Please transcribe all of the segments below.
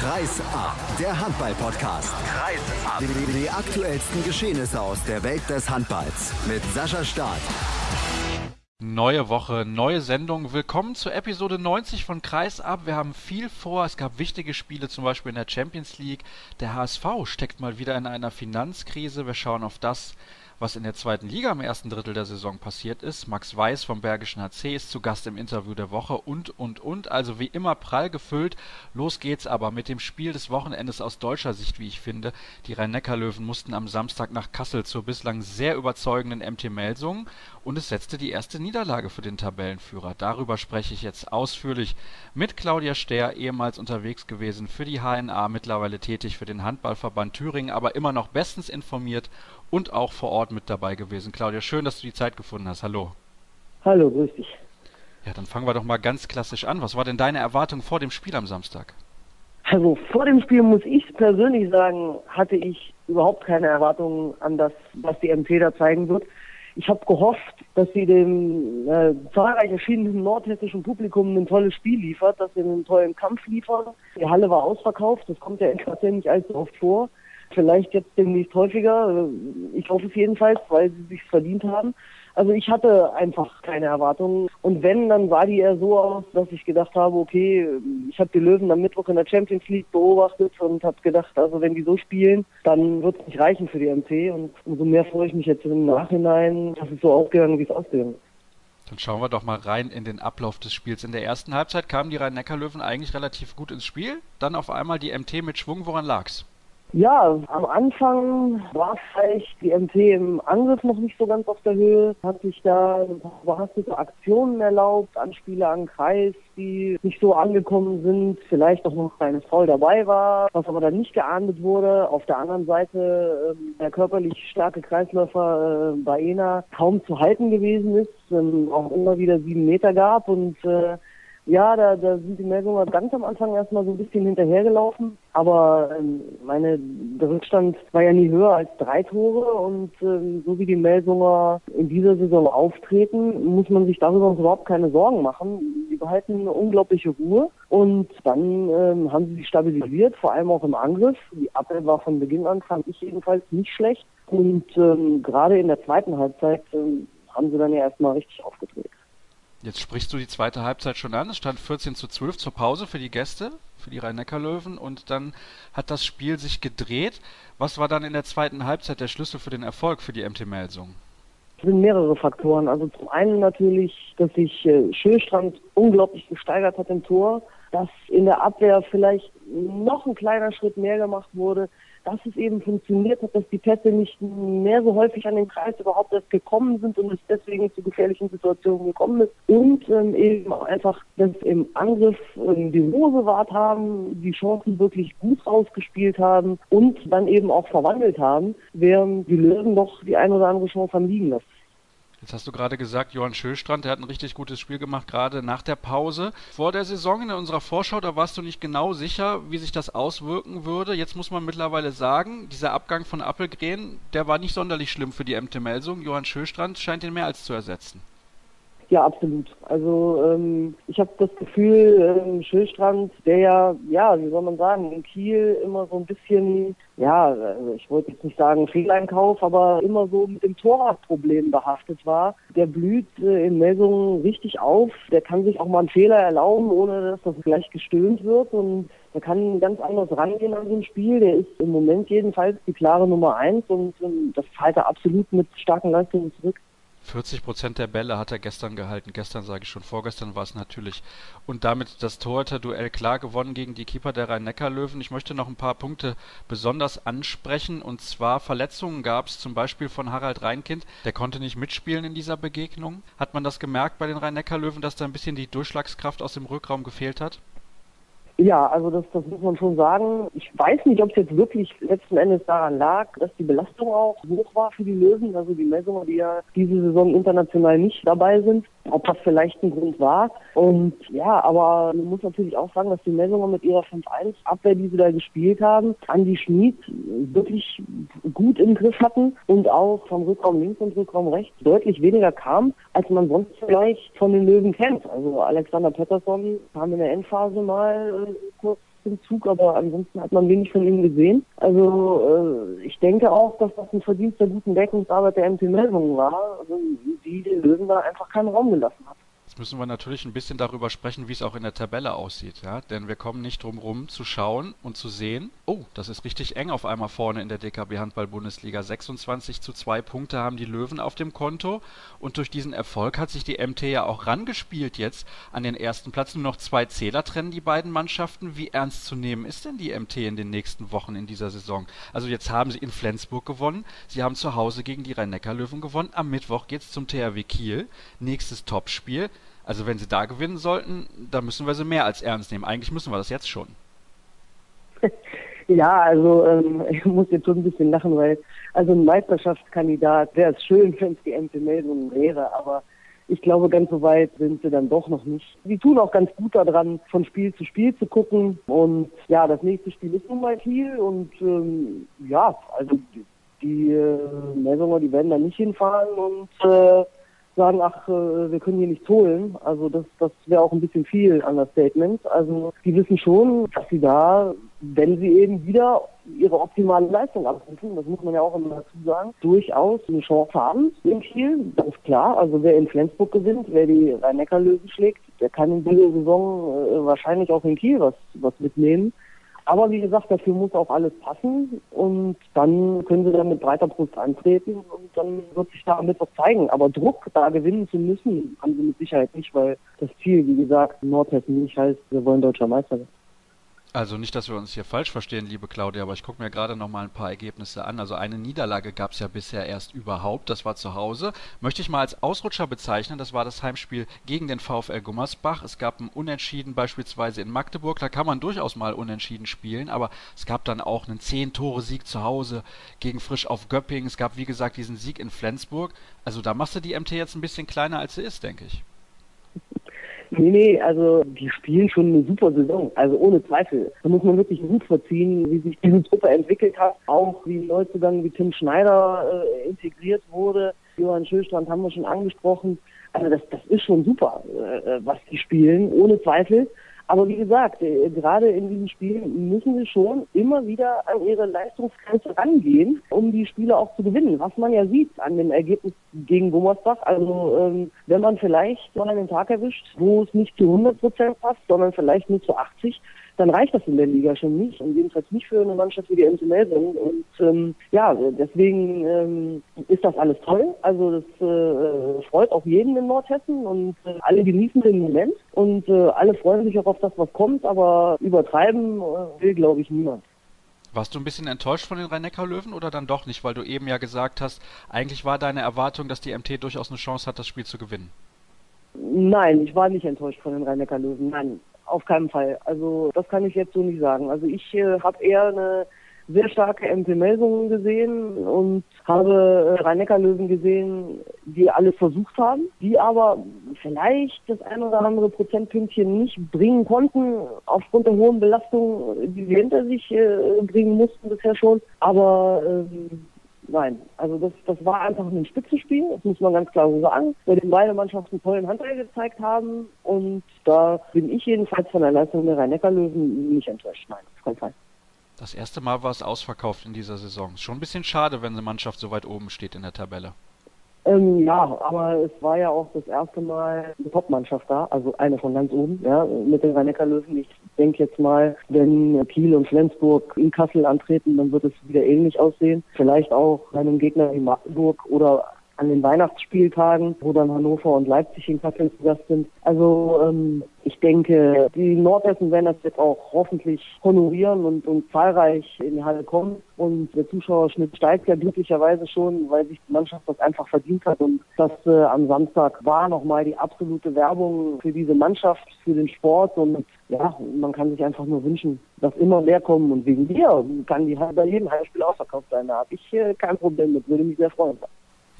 Kreis ab, der Handball-Podcast. Kreis ab. Die, die aktuellsten Geschehnisse aus der Welt des Handballs mit Sascha Staat. Neue Woche, neue Sendung. Willkommen zur Episode 90 von Kreis ab. Wir haben viel vor. Es gab wichtige Spiele, zum Beispiel in der Champions League. Der HSV steckt mal wieder in einer Finanzkrise. Wir schauen auf das, was in der zweiten Liga im ersten Drittel der Saison passiert ist. Max Weiß vom Bergischen HC ist zu Gast im Interview der Woche und, und, und. Also wie immer prall gefüllt. Los geht's aber mit dem Spiel des Wochenendes aus deutscher Sicht, wie ich finde. Die Rhein-Neckar-Löwen mussten am Samstag nach Kassel zur bislang sehr überzeugenden MT Melsung und es setzte die erste Niederlage für den Tabellenführer. Darüber spreche ich jetzt ausführlich mit Claudia Stehr, ehemals unterwegs gewesen für die HNA, mittlerweile tätig für den Handballverband Thüringen, aber immer noch bestens informiert und auch vor Ort mit dabei gewesen. Claudia, schön, dass du die Zeit gefunden hast. Hallo. Hallo, grüß dich. Ja, dann fangen wir doch mal ganz klassisch an. Was war denn deine Erwartung vor dem Spiel am Samstag? Also vor dem Spiel muss ich persönlich sagen, hatte ich überhaupt keine Erwartungen an das, was die MT da zeigen wird. Ich habe gehofft, dass sie dem äh, zahlreich erschienenen nordhessischen Publikum ein tolles Spiel liefert, dass sie einen tollen Kampf liefern. Die Halle war ausverkauft, das kommt ja in Kassel nicht allzu oft vor. Vielleicht jetzt demnächst häufiger. Ich hoffe es jedenfalls, weil sie sich verdient haben. Also ich hatte einfach keine Erwartungen. Und wenn, dann sah die eher so aus, dass ich gedacht habe, okay, ich habe die Löwen am Mittwoch in der Champions League beobachtet und habe gedacht, also wenn die so spielen, dann wird es nicht reichen für die MC. Und umso mehr freue ich mich jetzt im Nachhinein, dass es so ausgegangen, wie es ausgegangen ist. Dann schauen wir doch mal rein in den Ablauf des Spiels. In der ersten Halbzeit kamen die Rhein-Neckar-Löwen eigentlich relativ gut ins Spiel. Dann auf einmal die MT mit Schwung. Woran lag's? Ja, am Anfang war vielleicht die MT im Angriff noch nicht so ganz auf der Höhe, hat sich da überhastete Aktionen erlaubt, Anspiele an Kreis, die nicht so angekommen sind, vielleicht auch noch ein kleines Foul dabei war, was aber dann nicht geahndet wurde. Auf der anderen Seite äh, der körperlich starke Kreisläufer äh, Baena kaum zu halten gewesen ist, ähm, auch immer wieder sieben Meter gab und äh, ja, da, da sind die Melsunger ganz am Anfang erstmal so ein bisschen hinterhergelaufen. Aber ähm, meine, der Rückstand war ja nie höher als drei Tore. Und ähm, so wie die Melsunger in dieser Saison auftreten, muss man sich darüber überhaupt keine Sorgen machen. Sie behalten eine unglaubliche Ruhe. Und dann ähm, haben sie sich stabilisiert, vor allem auch im Angriff. Die Abwehr war von Beginn an, fand ich jedenfalls, nicht schlecht. Und ähm, gerade in der zweiten Halbzeit ähm, haben sie dann ja erstmal richtig aufgedreht. Jetzt sprichst du die zweite Halbzeit schon an. Es stand 14 zu 12 zur Pause für die Gäste, für die Rhein-Neckar-Löwen. Und dann hat das Spiel sich gedreht. Was war dann in der zweiten Halbzeit der Schlüssel für den Erfolg für die MT Melsung? Es sind mehrere Faktoren. Also zum einen natürlich, dass sich äh, Schölstrand unglaublich gesteigert hat im Tor, dass in der Abwehr vielleicht noch ein kleiner Schritt mehr gemacht wurde, dass es eben funktioniert hat, dass die Pässe nicht mehr so häufig an den Kreis überhaupt erst gekommen sind und es deswegen zu gefährlichen Situationen gekommen ist. Und ähm, eben auch einfach, dass im Angriff ähm, die Ruhe bewahrt haben, die Chancen wirklich gut rausgespielt haben und dann eben auch verwandelt haben, während die Löwen doch die ein oder andere Chance haben liegen lassen. Jetzt hast du gerade gesagt, Johann Schöstrand, der hat ein richtig gutes Spiel gemacht, gerade nach der Pause. Vor der Saison in unserer Vorschau, da warst du nicht genau sicher, wie sich das auswirken würde. Jetzt muss man mittlerweile sagen, dieser Abgang von Appelgren, der war nicht sonderlich schlimm für die MT Melsung. Johann Schöstrand scheint ihn mehr als zu ersetzen. Ja, absolut. Also ähm, ich habe das Gefühl, ähm, Schillstrand, der ja, ja, wie soll man sagen, in Kiel immer so ein bisschen, ja, also ich wollte jetzt nicht sagen Fehleinkauf, aber immer so mit dem Torwartproblem behaftet war, der blüht äh, in Messungen richtig auf. Der kann sich auch mal einen Fehler erlauben, ohne dass das gleich gestöhnt wird und der kann ganz anders rangehen an so ein Spiel. Der ist im Moment jedenfalls die klare Nummer eins und das zahlt er absolut mit starken Leistungen zurück. 40 Prozent der Bälle hat er gestern gehalten. Gestern sage ich schon, vorgestern war es natürlich. Und damit das Torhüter-Duell klar gewonnen gegen die Keeper der Rhein-Neckar-Löwen. Ich möchte noch ein paar Punkte besonders ansprechen. Und zwar Verletzungen gab es zum Beispiel von Harald Reinkind. Der konnte nicht mitspielen in dieser Begegnung. Hat man das gemerkt bei den Rhein-Neckar-Löwen, dass da ein bisschen die Durchschlagskraft aus dem Rückraum gefehlt hat? Ja, also das, das muss man schon sagen. Ich weiß nicht, ob es jetzt wirklich letzten Endes daran lag, dass die Belastung auch hoch war für die Löwen, also die Messungen, die ja diese Saison international nicht dabei sind, ob das vielleicht ein Grund war. Und ja, aber man muss natürlich auch sagen, dass die Messungen mit ihrer 5-1-Abwehr, die sie da gespielt haben, Andi Schmid wirklich gut im Griff hatten und auch vom Rückraum links und Rückraum rechts deutlich weniger kam, als man sonst vielleicht von den Löwen kennt. Also Alexander Pettersson kam in der Endphase mal kurz den Zug, aber ansonsten hat man wenig von ihm gesehen. Also äh, ich denke auch, dass das ein Verdienst der guten Deckungsarbeit der MP Meldungen war, also, die den Löwen da einfach keinen Raum gelassen hat. Müssen wir natürlich ein bisschen darüber sprechen, wie es auch in der Tabelle aussieht, ja, denn wir kommen nicht drum rum zu schauen und zu sehen, oh, das ist richtig eng auf einmal vorne in der DKB Handball Bundesliga. 26 zu 2 Punkte haben die Löwen auf dem Konto und durch diesen Erfolg hat sich die MT ja auch rangespielt jetzt an den ersten Platz. Nur noch zwei Zähler trennen die beiden Mannschaften. Wie ernst zu nehmen ist denn die MT in den nächsten Wochen in dieser Saison? Also jetzt haben sie in Flensburg gewonnen, sie haben zu Hause gegen die Rhein-Neckar-Löwen gewonnen. Am Mittwoch geht es zum THW Kiel. Nächstes Topspiel. Also wenn sie da gewinnen sollten, dann müssen wir sie mehr als ernst nehmen. Eigentlich müssen wir das jetzt schon. Ja, also ähm, ich muss jetzt schon ein bisschen lachen, weil also ein Meisterschaftskandidat wäre es schön, wenn es die MP-Meldung wäre, aber ich glaube, ganz so weit sind sie dann doch noch nicht. Sie tun auch ganz gut daran, von Spiel zu Spiel zu gucken. Und ja, das nächste Spiel ist nun mal Kiel und ähm, ja, also die, die äh, Melsunger, die werden da nicht hinfahren und äh, sagen, ach, äh, wir können hier nichts holen. Also das, das wäre auch ein bisschen viel an das Statement. Also die wissen schon, dass sie da, wenn sie eben wieder ihre optimale Leistung abrufen, das muss man ja auch immer dazu sagen, durchaus eine Chance haben im Kiel. Das ist klar. Also wer in Flensburg gewinnt, wer die Rhein-Neckar-Löwen schlägt, der kann in dieser Saison äh, wahrscheinlich auch in Kiel was, was mitnehmen. Aber wie gesagt, dafür muss auch alles passen und dann können sie dann mit breiter Brust antreten und dann wird sich da am Mittwoch zeigen. Aber Druck, da gewinnen zu müssen, haben sie mit Sicherheit nicht, weil das Ziel, wie gesagt, Nordhessen nicht heißt, wir wollen deutscher Meister werden. Also nicht, dass wir uns hier falsch verstehen, liebe Claudia, aber ich gucke mir gerade noch mal ein paar Ergebnisse an. Also eine Niederlage gab es ja bisher erst überhaupt, das war zu Hause. Möchte ich mal als Ausrutscher bezeichnen, das war das Heimspiel gegen den VfL Gummersbach. Es gab ein Unentschieden beispielsweise in Magdeburg, da kann man durchaus mal unentschieden spielen, aber es gab dann auch einen 10-Tore-Sieg zu Hause gegen Frisch auf Göppingen. Es gab, wie gesagt, diesen Sieg in Flensburg. Also da machst du die MT jetzt ein bisschen kleiner, als sie ist, denke ich. Nee, nee, also die spielen schon eine super Saison, also ohne Zweifel. Da muss man wirklich gut verziehen, wie sich diese Truppe entwickelt hat, auch wie Neuzugang wie Tim Schneider äh, integriert wurde. Johann Schöstrand haben wir schon angesprochen. Also das, das ist schon super, äh, was die spielen, ohne Zweifel. Aber wie gesagt, äh, gerade in diesen Spielen müssen sie schon immer wieder an ihre Leistungsgrenze rangehen, um die Spiele auch zu gewinnen. Was man ja sieht an dem Ergebnis gegen Gummersbach. Also ähm, wenn man vielleicht mal einen Tag erwischt, wo es nicht zu 100 Prozent passt, sondern vielleicht nur zu 80, dann reicht das in der Liga schon nicht und jedenfalls nicht für eine Mannschaft wie die MC Melbourne. Und ähm, ja, deswegen ähm, ist das alles toll. Also das äh, freut auch jeden in Nordhessen und äh, alle genießen den Moment und äh, alle freuen sich auch auf das, was kommt, aber übertreiben äh, will, glaube ich, niemand. Warst du ein bisschen enttäuscht von den Rhein-Neckar-Löwen oder dann doch nicht, weil du eben ja gesagt hast, eigentlich war deine Erwartung, dass die MT durchaus eine Chance hat, das Spiel zu gewinnen? Nein, ich war nicht enttäuscht von den Rhein-Neckar-Löwen. Nein, auf keinen Fall. Also das kann ich jetzt so nicht sagen. Also ich äh, habe eher eine sehr starke MP-Meldungen gesehen und habe äh, Rhein-Neckar-Löwen gesehen, die alles versucht haben, die aber vielleicht das ein oder andere Prozentpünktchen nicht bringen konnten, aufgrund der hohen Belastung, die sie hinter sich äh, bringen mussten bisher schon. Aber ähm, Nein, also das, das war einfach ein Spitzenspiel, das muss man ganz klar so sagen, bei dem beide Mannschaften tollen Handball gezeigt haben und da bin ich jedenfalls von der Leistung der Rhein-Neckar-Löwen nicht enttäuscht. Nein, auf keinen Fall. Das erste Mal war es ausverkauft in dieser Saison. Schon ein bisschen schade, wenn eine Mannschaft so weit oben steht in der Tabelle. Ähm, ja, aber es war ja auch das erste Mal eine Topmannschaft da, also eine von ganz oben, ja, mit den Rhein-Neckar-Löwen. Ich denke jetzt mal, wenn Kiel und Flensburg in Kassel antreten, dann wird es wieder ähnlich aussehen. Vielleicht auch einem Gegner wie Magdeburg oder an den Weihnachtsspieltagen, wo dann Hannover und Leipzig in Kassel zu Gast sind. Also ähm, ich denke, die Nordhessen werden das jetzt auch hoffentlich honorieren und, und zahlreich in die Halle kommen. Und der Zuschauerschnitt steigt ja glücklicherweise schon, weil sich die Mannschaft das einfach verdient hat. Und das äh, am Samstag war nochmal die absolute Werbung für diese Mannschaft, für den Sport. Und ja, man kann sich einfach nur wünschen, dass immer mehr kommen. Und wegen dir kann die bei jedem Heimspiel ausverkauft sein. Da habe ich äh, kein Problem mit, würde mich sehr freuen.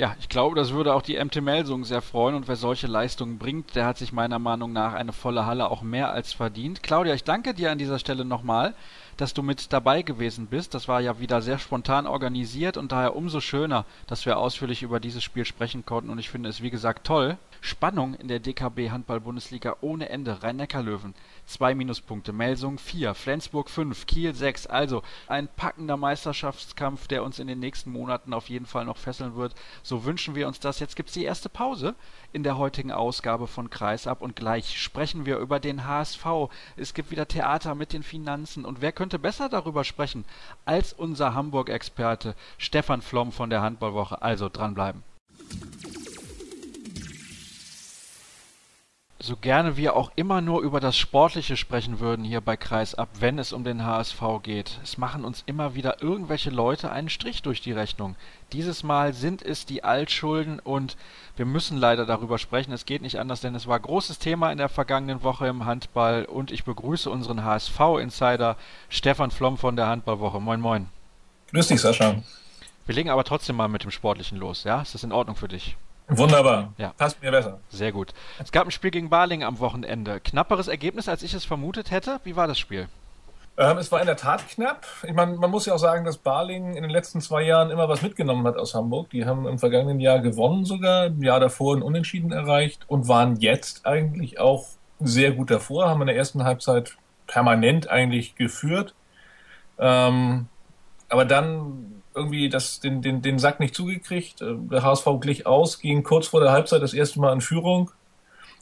Ja, ich glaube, das würde auch die MT Melsung sehr freuen und wer solche Leistungen bringt, der hat sich meiner Meinung nach eine volle Halle auch mehr als verdient. Claudia, ich danke dir an dieser Stelle nochmal, dass du mit dabei gewesen bist. Das war ja wieder sehr spontan organisiert und daher umso schöner, dass wir ausführlich über dieses Spiel sprechen konnten und ich finde es wie gesagt toll, Spannung in der DKB Handball-Bundesliga ohne Ende. Rhein-Neckar-Löwen zwei Minuspunkte, Melsung vier, Flensburg fünf, Kiel sechs. Also ein packender Meisterschaftskampf, der uns in den nächsten Monaten auf jeden Fall noch fesseln wird. So wünschen wir uns das. Jetzt gibt es die erste Pause in der heutigen Ausgabe von Kreisab und gleich sprechen wir über den HSV. Es gibt wieder Theater mit den Finanzen und wer könnte besser darüber sprechen als unser Hamburg-Experte Stefan Flom von der Handballwoche. Also dranbleiben. So gerne wir auch immer nur über das Sportliche sprechen würden hier bei Kreisab, wenn es um den HSV geht, es machen uns immer wieder irgendwelche Leute einen Strich durch die Rechnung. Dieses Mal sind es die Altschulden und wir müssen leider darüber sprechen. Es geht nicht anders, denn es war großes Thema in der vergangenen Woche im Handball und ich begrüße unseren HSV-Insider Stefan Flom von der Handballwoche. Moin, moin. Grüß dich, Sascha. Wir legen aber trotzdem mal mit dem Sportlichen los, ja? Ist das in Ordnung für dich? Wunderbar. Ja. Passt mir besser. Sehr gut. Es gab ein Spiel gegen Baling am Wochenende. Knapperes Ergebnis, als ich es vermutet hätte. Wie war das Spiel? Ähm, es war in der Tat knapp. Ich meine, man muss ja auch sagen, dass Baling in den letzten zwei Jahren immer was mitgenommen hat aus Hamburg. Die haben im vergangenen Jahr gewonnen sogar, im Jahr davor ein Unentschieden erreicht und waren jetzt eigentlich auch sehr gut davor, haben in der ersten Halbzeit permanent eigentlich geführt. Ähm, aber dann irgendwie das, den, den, den Sack nicht zugekriegt. Äh, der HSV glich aus, ging kurz vor der Halbzeit das erste Mal in Führung.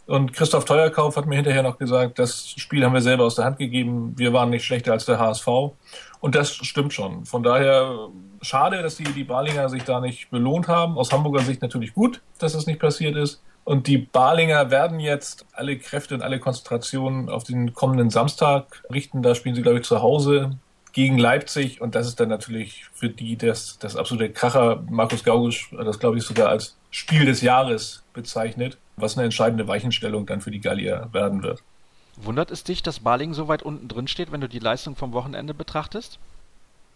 Und Christoph Teuerkauf hat mir hinterher noch gesagt, das Spiel haben wir selber aus der Hand gegeben. Wir waren nicht schlechter als der HSV. Und das stimmt schon. Von daher schade, dass die, die Balinger sich da nicht belohnt haben. Aus Hamburger Sicht natürlich gut, dass das nicht passiert ist. Und die Balinger werden jetzt alle Kräfte und alle Konzentrationen auf den kommenden Samstag richten. Da spielen sie, glaube ich, zu Hause gegen Leipzig und das ist dann natürlich für die das, das absolute Kracher. Markus Gaugisch hat das, glaube ich, sogar als Spiel des Jahres bezeichnet, was eine entscheidende Weichenstellung dann für die Gallier werden wird. Wundert es dich, dass Baling so weit unten drin steht, wenn du die Leistung vom Wochenende betrachtest?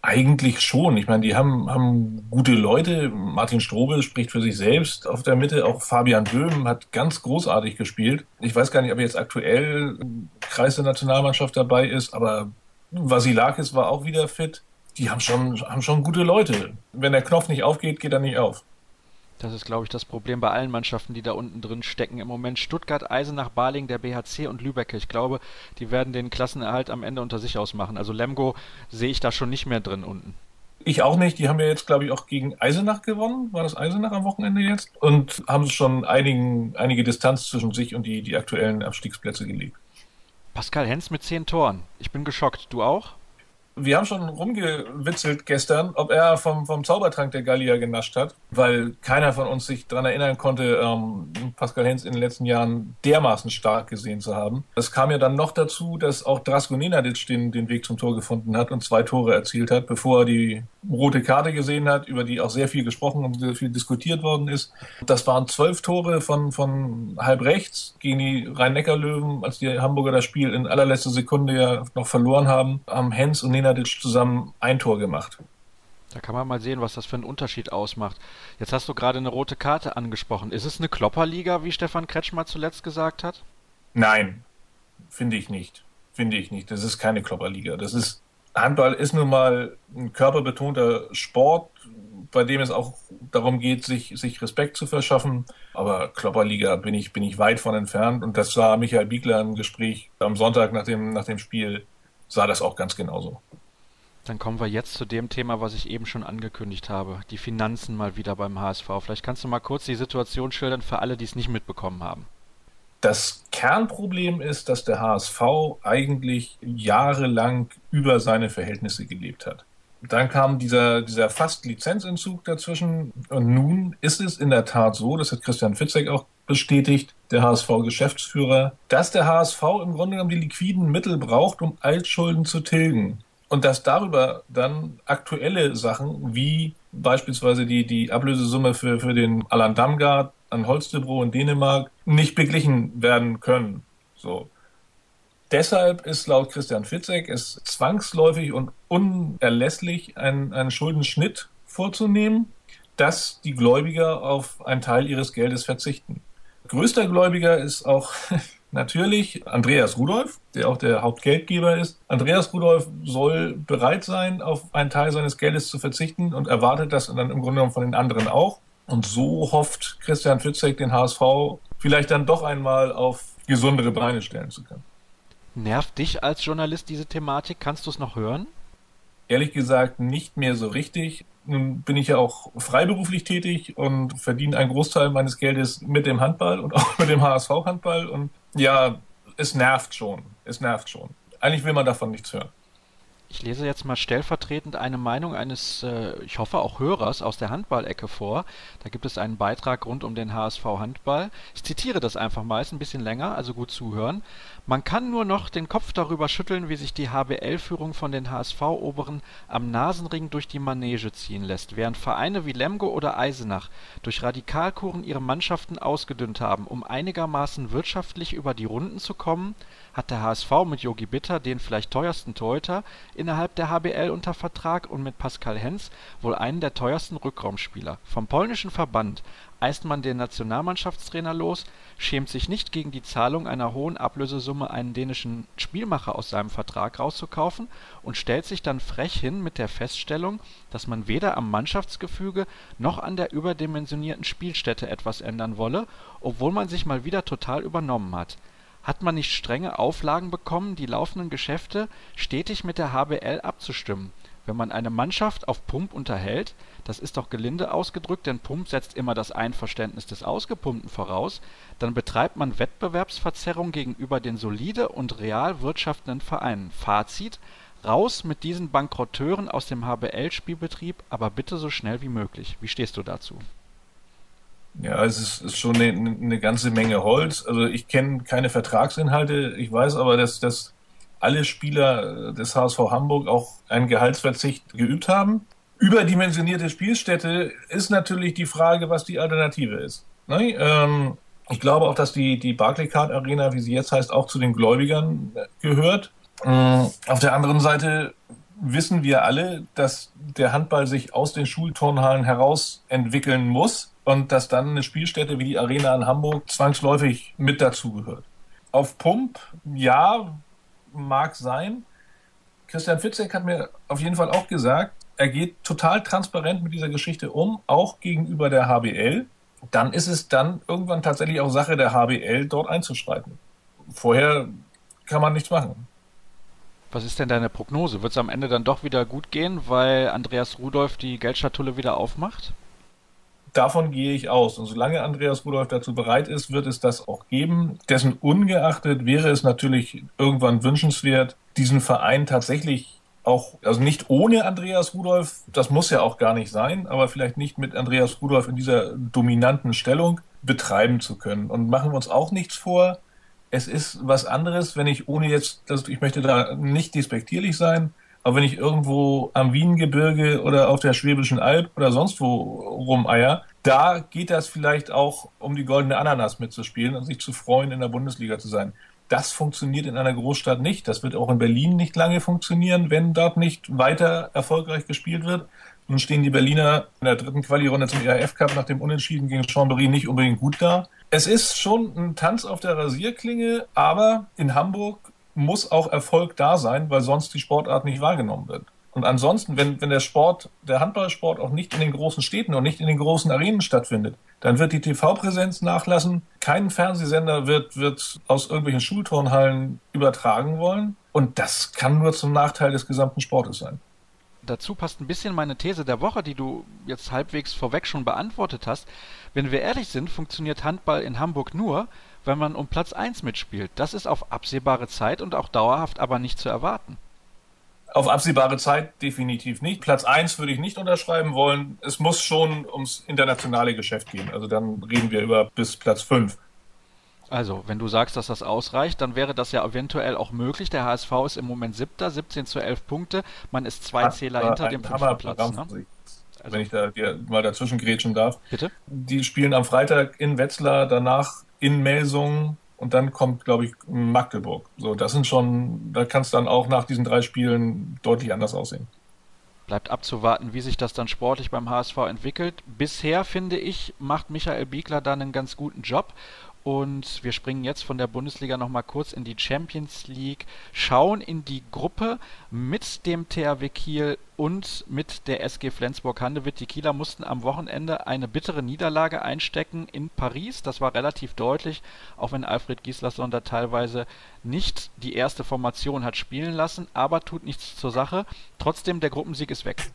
Eigentlich schon. Ich meine, die haben, haben gute Leute. Martin Strobel spricht für sich selbst auf der Mitte. Auch Fabian Böhm hat ganz großartig gespielt. Ich weiß gar nicht, ob er jetzt aktuell Kreis der Nationalmannschaft dabei ist, aber Vasilakis war auch wieder fit. Die haben schon, haben schon gute Leute. Wenn der Knopf nicht aufgeht, geht er nicht auf. Das ist, glaube ich, das Problem bei allen Mannschaften, die da unten drin stecken. Im Moment Stuttgart, Eisenach, Baling, der BHC und Lübeck. Ich glaube, die werden den Klassenerhalt am Ende unter sich ausmachen. Also Lemgo sehe ich da schon nicht mehr drin unten. Ich auch nicht. Die haben ja jetzt, glaube ich, auch gegen Eisenach gewonnen. War das Eisenach am Wochenende jetzt? Und haben schon einigen, einige Distanz zwischen sich und die, die aktuellen Abstiegsplätze gelegt. Pascal Hens mit zehn Toren. Ich bin geschockt. Du auch? Wir haben schon rumgewitzelt gestern, ob er vom, vom Zaubertrank der Gallier genascht hat, weil keiner von uns sich daran erinnern konnte, ähm, Pascal Hens in den letzten Jahren dermaßen stark gesehen zu haben. Es kam ja dann noch dazu, dass auch Drasko Nenadic den, den Weg zum Tor gefunden hat und zwei Tore erzielt hat, bevor er die rote Karte gesehen hat, über die auch sehr viel gesprochen und sehr viel diskutiert worden ist. Das waren zwölf Tore von, von halb rechts gegen die Rhein-Neckar-Löwen, als die Hamburger das Spiel in allerletzter Sekunde ja noch verloren haben, haben Hens und Nenadic zusammen ein Tor gemacht. Da kann man mal sehen, was das für einen Unterschied ausmacht. Jetzt hast du gerade eine rote Karte angesprochen. Ist es eine Klopperliga, wie Stefan Kretschmer zuletzt gesagt hat? Nein, finde ich nicht. Finde ich nicht. Das ist keine Klopperliga. Das ist Handball ist nun mal ein körperbetonter Sport, bei dem es auch darum geht, sich, sich Respekt zu verschaffen. Aber Klopperliga bin ich, bin ich weit von entfernt. Und das sah Michael Biegler im Gespräch am Sonntag nach dem, nach dem Spiel, sah das auch ganz genauso. Dann kommen wir jetzt zu dem Thema, was ich eben schon angekündigt habe. Die Finanzen mal wieder beim HSV. Vielleicht kannst du mal kurz die Situation schildern für alle, die es nicht mitbekommen haben. Das Kernproblem ist, dass der HSV eigentlich jahrelang über seine Verhältnisse gelebt hat. Dann kam dieser, dieser fast Lizenzentzug dazwischen und nun ist es in der Tat so, das hat Christian Fitzek auch bestätigt, der HSV-Geschäftsführer, dass der HSV im Grunde genommen die liquiden Mittel braucht, um Altschulden zu tilgen. Und dass darüber dann aktuelle Sachen wie beispielsweise die, die Ablösesumme für, für den Alan Damgard an Holstebro in Dänemark nicht beglichen werden können. So. Deshalb ist laut Christian Fitzek es zwangsläufig und unerlässlich, einen, einen Schuldenschnitt vorzunehmen, dass die Gläubiger auf einen Teil ihres Geldes verzichten. Größter Gläubiger ist auch natürlich Andreas Rudolph, der auch der Hauptgeldgeber ist. Andreas Rudolph soll bereit sein, auf einen Teil seines Geldes zu verzichten und erwartet das dann im Grunde genommen von den anderen auch. Und so hofft Christian Fitzek, den HSV vielleicht dann doch einmal auf gesundere Beine stellen zu können. Nervt dich als Journalist diese Thematik? Kannst du es noch hören? Ehrlich gesagt nicht mehr so richtig. Nun bin ich ja auch freiberuflich tätig und verdiene einen Großteil meines Geldes mit dem Handball und auch mit dem HSV-Handball. Und ja, es nervt schon. Es nervt schon. Eigentlich will man davon nichts hören. Ich lese jetzt mal stellvertretend eine Meinung eines, äh, ich hoffe auch Hörers aus der Handballecke vor. Da gibt es einen Beitrag rund um den HSV Handball. Ich zitiere das einfach mal, ist ein bisschen länger, also gut zuhören. Man kann nur noch den Kopf darüber schütteln, wie sich die HBL-Führung von den HSV-Oberen am Nasenring durch die Manege ziehen lässt, während Vereine wie Lemgo oder Eisenach durch Radikalkuren ihre Mannschaften ausgedünnt haben, um einigermaßen wirtschaftlich über die Runden zu kommen, hat der HSV mit Jogi Bitter den vielleicht teuersten Torhüter innerhalb der HBL unter Vertrag und mit Pascal Hens wohl einen der teuersten Rückraumspieler. Vom polnischen Verband eist man den Nationalmannschaftstrainer los, schämt sich nicht gegen die Zahlung einer hohen Ablösesumme einen dänischen Spielmacher aus seinem Vertrag rauszukaufen und stellt sich dann frech hin mit der Feststellung, dass man weder am Mannschaftsgefüge noch an der überdimensionierten Spielstätte etwas ändern wolle, obwohl man sich mal wieder total übernommen hat. Hat man nicht strenge Auflagen bekommen, die laufenden Geschäfte stetig mit der HBL abzustimmen wenn man eine Mannschaft auf Pump unterhält, das ist doch gelinde ausgedrückt, denn Pump setzt immer das Einverständnis des Ausgepumpten voraus, dann betreibt man Wettbewerbsverzerrung gegenüber den solide und real wirtschaftenden Vereinen. Fazit: Raus mit diesen Bankrotteuren aus dem HBL-Spielbetrieb, aber bitte so schnell wie möglich. Wie stehst du dazu? Ja, es ist, ist schon eine, eine, ganze Menge Holz. Also ich kenne keine Vertragsinhalte. Ich weiß aber, dass, dass alle Spieler des HSV Hamburg auch einen Gehaltsverzicht geübt haben. Überdimensionierte Spielstätte ist natürlich die Frage, was die Alternative ist. Ne? Ähm, ich glaube auch, dass die, die Barclaycard Arena, wie sie jetzt heißt, auch zu den Gläubigern gehört. Ähm, auf der anderen Seite wissen wir alle, dass der Handball sich aus den Schulturnhallen heraus entwickeln muss und dass dann eine Spielstätte wie die Arena in Hamburg zwangsläufig mit dazugehört. Auf Pump, ja, mag sein. Christian Fitzek hat mir auf jeden Fall auch gesagt, er geht total transparent mit dieser Geschichte um, auch gegenüber der HBL. Dann ist es dann irgendwann tatsächlich auch Sache der HBL, dort einzuschreiten. Vorher kann man nichts machen. Was ist denn deine Prognose? Wird es am Ende dann doch wieder gut gehen, weil Andreas Rudolph die Geldschatulle wieder aufmacht? Davon gehe ich aus. Und solange Andreas Rudolph dazu bereit ist, wird es das auch geben. Dessen ungeachtet wäre es natürlich irgendwann wünschenswert, diesen Verein tatsächlich auch, also nicht ohne Andreas Rudolph, das muss ja auch gar nicht sein, aber vielleicht nicht mit Andreas Rudolph in dieser dominanten Stellung betreiben zu können. Und machen wir uns auch nichts vor. Es ist was anderes, wenn ich ohne jetzt, das, ich möchte da nicht despektierlich sein, aber wenn ich irgendwo am Wiengebirge oder auf der Schwäbischen Alb oder sonst wo rumeier, da geht das vielleicht auch um die goldene Ananas mitzuspielen und sich zu freuen, in der Bundesliga zu sein. Das funktioniert in einer Großstadt nicht. Das wird auch in Berlin nicht lange funktionieren, wenn dort nicht weiter erfolgreich gespielt wird. Nun stehen die Berliner in der dritten Quali-Runde zum ERF Cup nach dem Unentschieden gegen Chambéry nicht unbedingt gut da. Es ist schon ein Tanz auf der Rasierklinge, aber in Hamburg muss auch Erfolg da sein, weil sonst die Sportart nicht wahrgenommen wird. Und ansonsten, wenn, wenn der Sport, der Handballsport auch nicht in den großen Städten und nicht in den großen Arenen stattfindet, dann wird die TV-Präsenz nachlassen. Kein Fernsehsender wird, wird aus irgendwelchen Schulturnhallen übertragen wollen. Und das kann nur zum Nachteil des gesamten Sportes sein. Dazu passt ein bisschen meine These der Woche, die du jetzt halbwegs vorweg schon beantwortet hast. Wenn wir ehrlich sind, funktioniert Handball in Hamburg nur, wenn man um Platz 1 mitspielt. Das ist auf absehbare Zeit und auch dauerhaft aber nicht zu erwarten. Auf absehbare Zeit definitiv nicht. Platz 1 würde ich nicht unterschreiben wollen. Es muss schon ums internationale Geschäft gehen. Also dann reden wir über bis Platz 5. Also, wenn du sagst, dass das ausreicht, dann wäre das ja eventuell auch möglich. Der HSV ist im Moment siebter, 17 zu 11 Punkte. Man ist zwei Zähler hinter dem fünften Platz. Ne? Also, wenn ich da mal dazwischen grätschen darf. Bitte? Die spielen am Freitag in Wetzlar, danach in Melsungen und dann kommt, glaube ich, Magdeburg. So, das sind schon, da kann es dann auch nach diesen drei Spielen deutlich anders aussehen. Bleibt abzuwarten, wie sich das dann sportlich beim HSV entwickelt. Bisher, finde ich, macht Michael Biegler dann einen ganz guten Job. Und wir springen jetzt von der Bundesliga nochmal kurz in die Champions League, schauen in die Gruppe mit dem THW Kiel und mit der SG Flensburg-Handewitt. Die Kieler mussten am Wochenende eine bittere Niederlage einstecken in Paris. Das war relativ deutlich, auch wenn Alfred Gislason da teilweise nicht die erste Formation hat spielen lassen, aber tut nichts zur Sache. Trotzdem, der Gruppensieg ist weg.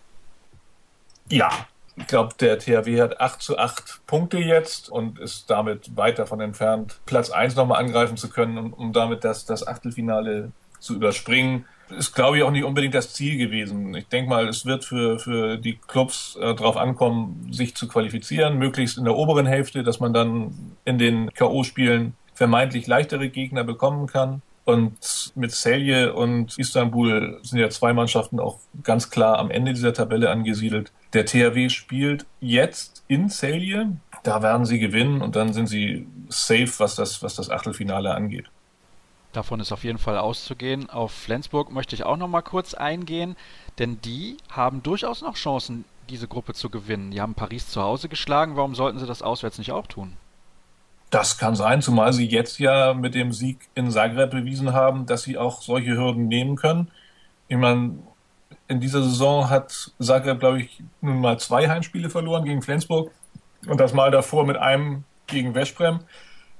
Ja, ich glaube, der THW hat 8 zu 8 Punkte jetzt und ist damit weit davon entfernt, Platz 1 nochmal angreifen zu können, um, um damit das, das Achtelfinale zu überspringen. Ist, glaube ich, auch nicht unbedingt das Ziel gewesen. Ich denke mal, es wird für, für die Clubs äh, darauf ankommen, sich zu qualifizieren, möglichst in der oberen Hälfte, dass man dann in den K.O.-Spielen vermeintlich leichtere Gegner bekommen kann. Und mit Celje und Istanbul sind ja zwei Mannschaften auch ganz klar am Ende dieser Tabelle angesiedelt. Der THW spielt jetzt in Celje. Da werden sie gewinnen und dann sind sie safe, was das, was das Achtelfinale angeht. Davon ist auf jeden Fall auszugehen. Auf Flensburg möchte ich auch noch mal kurz eingehen, denn die haben durchaus noch Chancen, diese Gruppe zu gewinnen. Die haben Paris zu Hause geschlagen. Warum sollten sie das auswärts nicht auch tun? Das kann sein, zumal sie jetzt ja mit dem Sieg in Zagreb bewiesen haben, dass sie auch solche Hürden nehmen können. Ich meine, in dieser Saison hat Zagreb, glaube ich, nun mal zwei Heimspiele verloren gegen Flensburg und das Mal davor mit einem gegen Westbrem.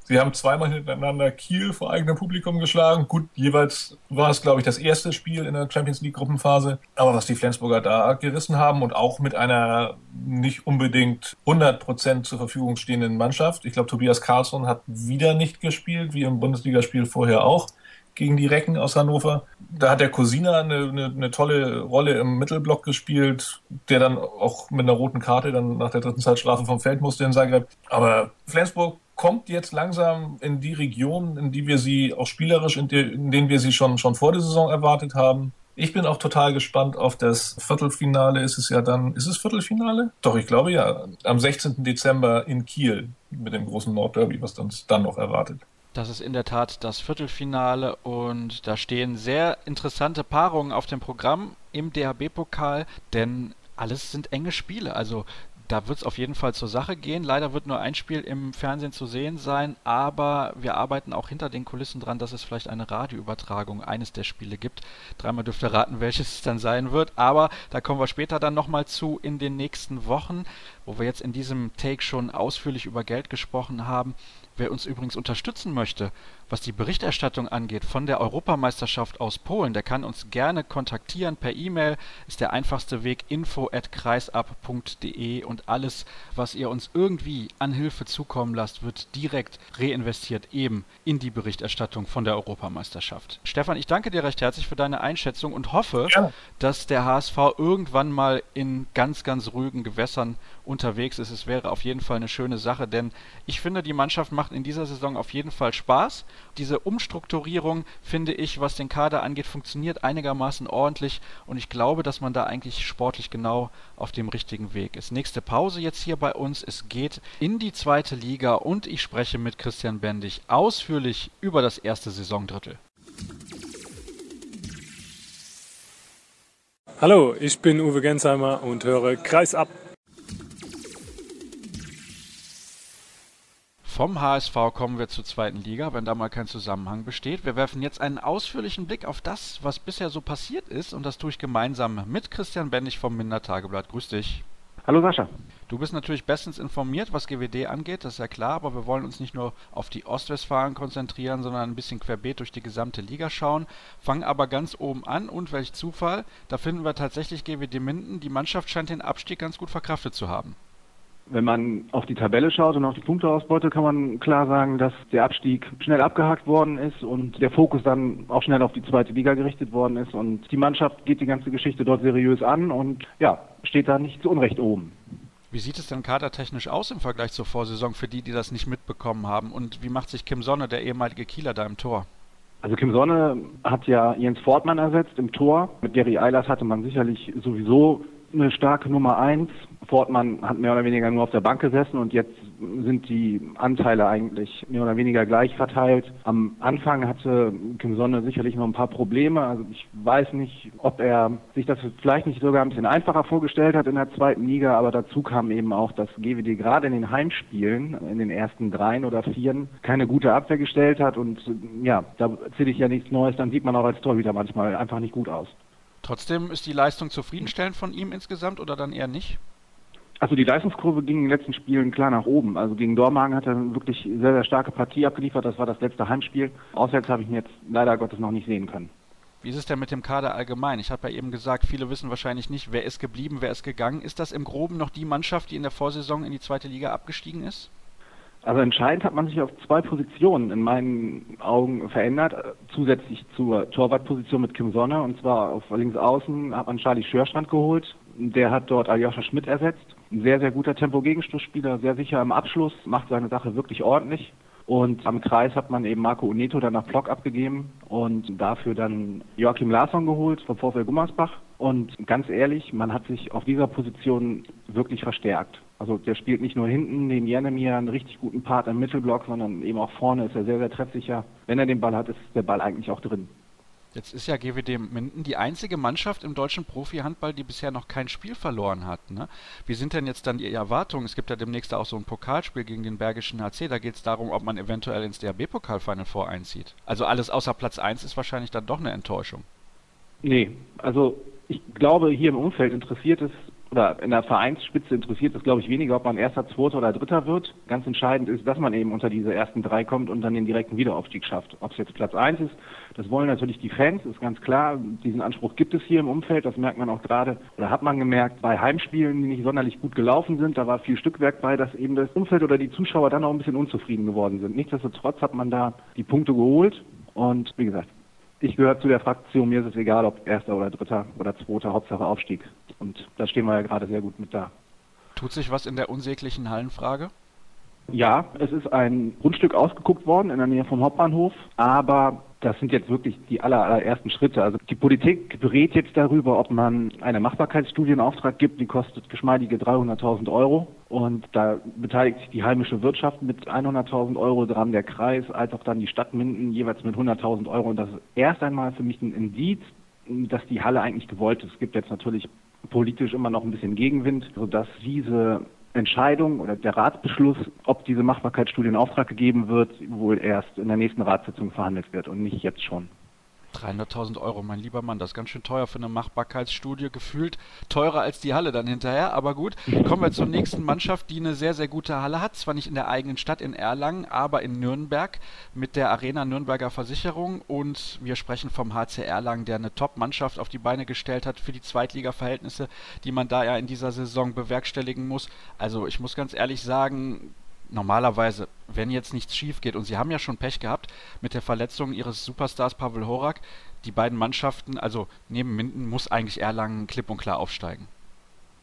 Sie haben zweimal hintereinander Kiel vor eigenem Publikum geschlagen. Gut, jeweils war es, glaube ich, das erste Spiel in der Champions League Gruppenphase. Aber was die Flensburger da gerissen haben und auch mit einer nicht unbedingt 100 Prozent zur Verfügung stehenden Mannschaft. Ich glaube, Tobias Carlsson hat wieder nicht gespielt, wie im Bundesligaspiel vorher auch gegen die Recken aus Hannover. Da hat der Cosina eine, eine, eine, tolle Rolle im Mittelblock gespielt, der dann auch mit einer roten Karte dann nach der dritten Zeitstrafe vom Feld musste in Zagreb. Aber Flensburg kommt jetzt langsam in die Region, in die wir sie auch spielerisch, in, die, in denen wir sie schon, schon vor der Saison erwartet haben. Ich bin auch total gespannt auf das Viertelfinale. Ist es ja dann, ist es Viertelfinale? Doch, ich glaube ja. Am 16. Dezember in Kiel mit dem großen Nordderby, was uns dann noch erwartet. Das ist in der Tat das Viertelfinale und da stehen sehr interessante Paarungen auf dem Programm im DHB-Pokal, denn alles sind enge Spiele. Also da wird es auf jeden Fall zur Sache gehen. Leider wird nur ein Spiel im Fernsehen zu sehen sein, aber wir arbeiten auch hinter den Kulissen dran, dass es vielleicht eine Radioübertragung eines der Spiele gibt. Dreimal dürft ihr raten, welches es dann sein wird, aber da kommen wir später dann nochmal zu in den nächsten Wochen, wo wir jetzt in diesem Take schon ausführlich über Geld gesprochen haben. Wer uns übrigens unterstützen möchte, was die Berichterstattung angeht von der Europameisterschaft aus Polen, der kann uns gerne kontaktieren per E-Mail. Ist der einfachste Weg info@kreisab.de und alles, was ihr uns irgendwie an Hilfe zukommen lasst, wird direkt reinvestiert eben in die Berichterstattung von der Europameisterschaft. Stefan, ich danke dir recht herzlich für deine Einschätzung und hoffe, ja. dass der HSV irgendwann mal in ganz, ganz ruhigen Gewässern unterwegs ist. Es wäre auf jeden Fall eine schöne Sache, denn ich finde, die Mannschaft macht in dieser Saison auf jeden Fall Spaß. Diese Umstrukturierung, finde ich, was den Kader angeht, funktioniert einigermaßen ordentlich und ich glaube, dass man da eigentlich sportlich genau auf dem richtigen Weg ist. Nächste Pause jetzt hier bei uns. Es geht in die zweite Liga und ich spreche mit Christian Bendig ausführlich über das erste Saisondrittel. Hallo, ich bin Uwe Gensheimer und höre Kreis ab. Vom HSV kommen wir zur zweiten Liga, wenn da mal kein Zusammenhang besteht. Wir werfen jetzt einen ausführlichen Blick auf das, was bisher so passiert ist und das tue ich gemeinsam mit Christian Bendig vom Minder Tageblatt. Grüß dich. Hallo Sascha. Du bist natürlich bestens informiert, was GWD angeht, das ist ja klar, aber wir wollen uns nicht nur auf die Ostwestfalen konzentrieren, sondern ein bisschen querbeet durch die gesamte Liga schauen. Fangen aber ganz oben an und welch Zufall, da finden wir tatsächlich GWD Minden. Die Mannschaft scheint den Abstieg ganz gut verkraftet zu haben. Wenn man auf die Tabelle schaut und auf die Punkteausbeute, kann man klar sagen, dass der Abstieg schnell abgehakt worden ist und der Fokus dann auch schnell auf die zweite Liga gerichtet worden ist. Und die Mannschaft geht die ganze Geschichte dort seriös an und ja, steht da nicht zu Unrecht oben. Wie sieht es denn kadertechnisch aus im Vergleich zur Vorsaison für die, die das nicht mitbekommen haben? Und wie macht sich Kim Sonne, der ehemalige Kieler, da im Tor? Also Kim Sonne hat ja Jens Fortmann ersetzt im Tor. Mit Gary Eilers hatte man sicherlich sowieso eine starke Nummer eins. Fortmann hat mehr oder weniger nur auf der Bank gesessen und jetzt sind die Anteile eigentlich mehr oder weniger gleich verteilt. Am Anfang hatte Kim Sonne sicherlich noch ein paar Probleme. Also ich weiß nicht, ob er sich das vielleicht nicht sogar ein bisschen einfacher vorgestellt hat in der zweiten Liga, aber dazu kam eben auch, dass GWD gerade in den Heimspielen, in den ersten dreien oder vieren, keine gute Abwehr gestellt hat und ja, da erzähle ich ja nichts Neues, dann sieht man auch als Torhüter manchmal einfach nicht gut aus. Trotzdem ist die Leistung zufriedenstellend von ihm insgesamt oder dann eher nicht? Also die Leistungskurve ging in den letzten Spielen klar nach oben. Also gegen Dormagen hat er wirklich sehr, sehr starke Partie abgeliefert. Das war das letzte Heimspiel. Auswärts habe ich ihn jetzt leider Gottes noch nicht sehen können. Wie ist es denn mit dem Kader allgemein? Ich habe ja eben gesagt, viele wissen wahrscheinlich nicht, wer ist geblieben, wer ist gegangen. Ist das im Groben noch die Mannschaft, die in der Vorsaison in die zweite Liga abgestiegen ist? Also entscheidend hat man sich auf zwei Positionen in meinen Augen verändert, zusätzlich zur Torwartposition mit Kim Sonne. Und zwar auf links außen hat man Charlie Schörstrand geholt. Der hat dort Aljoscha Schmidt ersetzt. Ein sehr, sehr guter Tempo-Gegenstoßspieler, sehr sicher im Abschluss, macht seine Sache wirklich ordentlich. Und am Kreis hat man eben Marco Uneto dann nach Block abgegeben und dafür dann Joachim Larsson geholt vom VfL Gummersbach. Und ganz ehrlich, man hat sich auf dieser Position wirklich verstärkt. Also der spielt nicht nur hinten neben Janemir einen richtig guten Part im Mittelblock, sondern eben auch vorne ist er sehr, sehr treffsicher. Wenn er den Ball hat, ist der Ball eigentlich auch drin. Jetzt ist ja GWD Minden die einzige Mannschaft im deutschen Profi-Handball, die bisher noch kein Spiel verloren hat. Ne? Wie sind denn jetzt dann die Erwartungen? Es gibt ja demnächst auch so ein Pokalspiel gegen den Bergischen HC. Da geht es darum, ob man eventuell ins DHB-Pokal-Final voreinzieht. Also alles außer Platz 1 ist wahrscheinlich dann doch eine Enttäuschung. Nee, also ich glaube, hier im Umfeld interessiert es oder in der Vereinsspitze interessiert es, glaube ich, weniger, ob man erster, zweiter oder dritter wird. Ganz entscheidend ist, dass man eben unter diese ersten drei kommt und dann den direkten Wiederaufstieg schafft. Ob es jetzt Platz eins ist, das wollen natürlich die Fans, ist ganz klar. Diesen Anspruch gibt es hier im Umfeld, das merkt man auch gerade oder hat man gemerkt bei Heimspielen, die nicht sonderlich gut gelaufen sind. Da war viel Stückwerk bei, dass eben das Umfeld oder die Zuschauer dann auch ein bisschen unzufrieden geworden sind. Nichtsdestotrotz hat man da die Punkte geholt und wie gesagt, ich gehöre zu der Fraktion, mir ist es egal, ob erster oder dritter oder zweiter, Hauptsache Aufstieg. Und da stehen wir ja gerade sehr gut mit da. Tut sich was in der unsäglichen Hallenfrage? Ja, es ist ein Grundstück ausgeguckt worden in der Nähe vom Hauptbahnhof, aber das sind jetzt wirklich die aller, allerersten Schritte. Also die Politik berät jetzt darüber, ob man eine Machbarkeitsstudie in Auftrag gibt, die kostet geschmeidige 300.000 Euro und da beteiligt sich die heimische Wirtschaft mit 100.000 Euro dran, der Kreis als auch dann die Stadt Minden jeweils mit 100.000 Euro und das ist erst einmal für mich ein Indiz, dass die Halle eigentlich gewollt ist. Es gibt jetzt natürlich politisch immer noch ein bisschen Gegenwind, sodass diese Entscheidung oder der Ratsbeschluss, ob diese Machbarkeitsstudie in Auftrag gegeben wird, wohl erst in der nächsten Ratssitzung verhandelt wird und nicht jetzt schon. 300.000 Euro, mein lieber Mann, das ist ganz schön teuer für eine Machbarkeitsstudie, gefühlt teurer als die Halle dann hinterher, aber gut. Kommen wir zur nächsten Mannschaft, die eine sehr, sehr gute Halle hat, zwar nicht in der eigenen Stadt in Erlangen, aber in Nürnberg mit der Arena Nürnberger Versicherung und wir sprechen vom HC Erlangen, der eine Top-Mannschaft auf die Beine gestellt hat für die Zweitliga-Verhältnisse, die man da ja in dieser Saison bewerkstelligen muss. Also ich muss ganz ehrlich sagen, normalerweise, wenn jetzt nichts schief geht, und sie haben ja schon Pech gehabt mit der Verletzung ihres Superstars Pavel Horak, die beiden Mannschaften, also neben Minden, muss eigentlich Erlangen klipp und klar aufsteigen.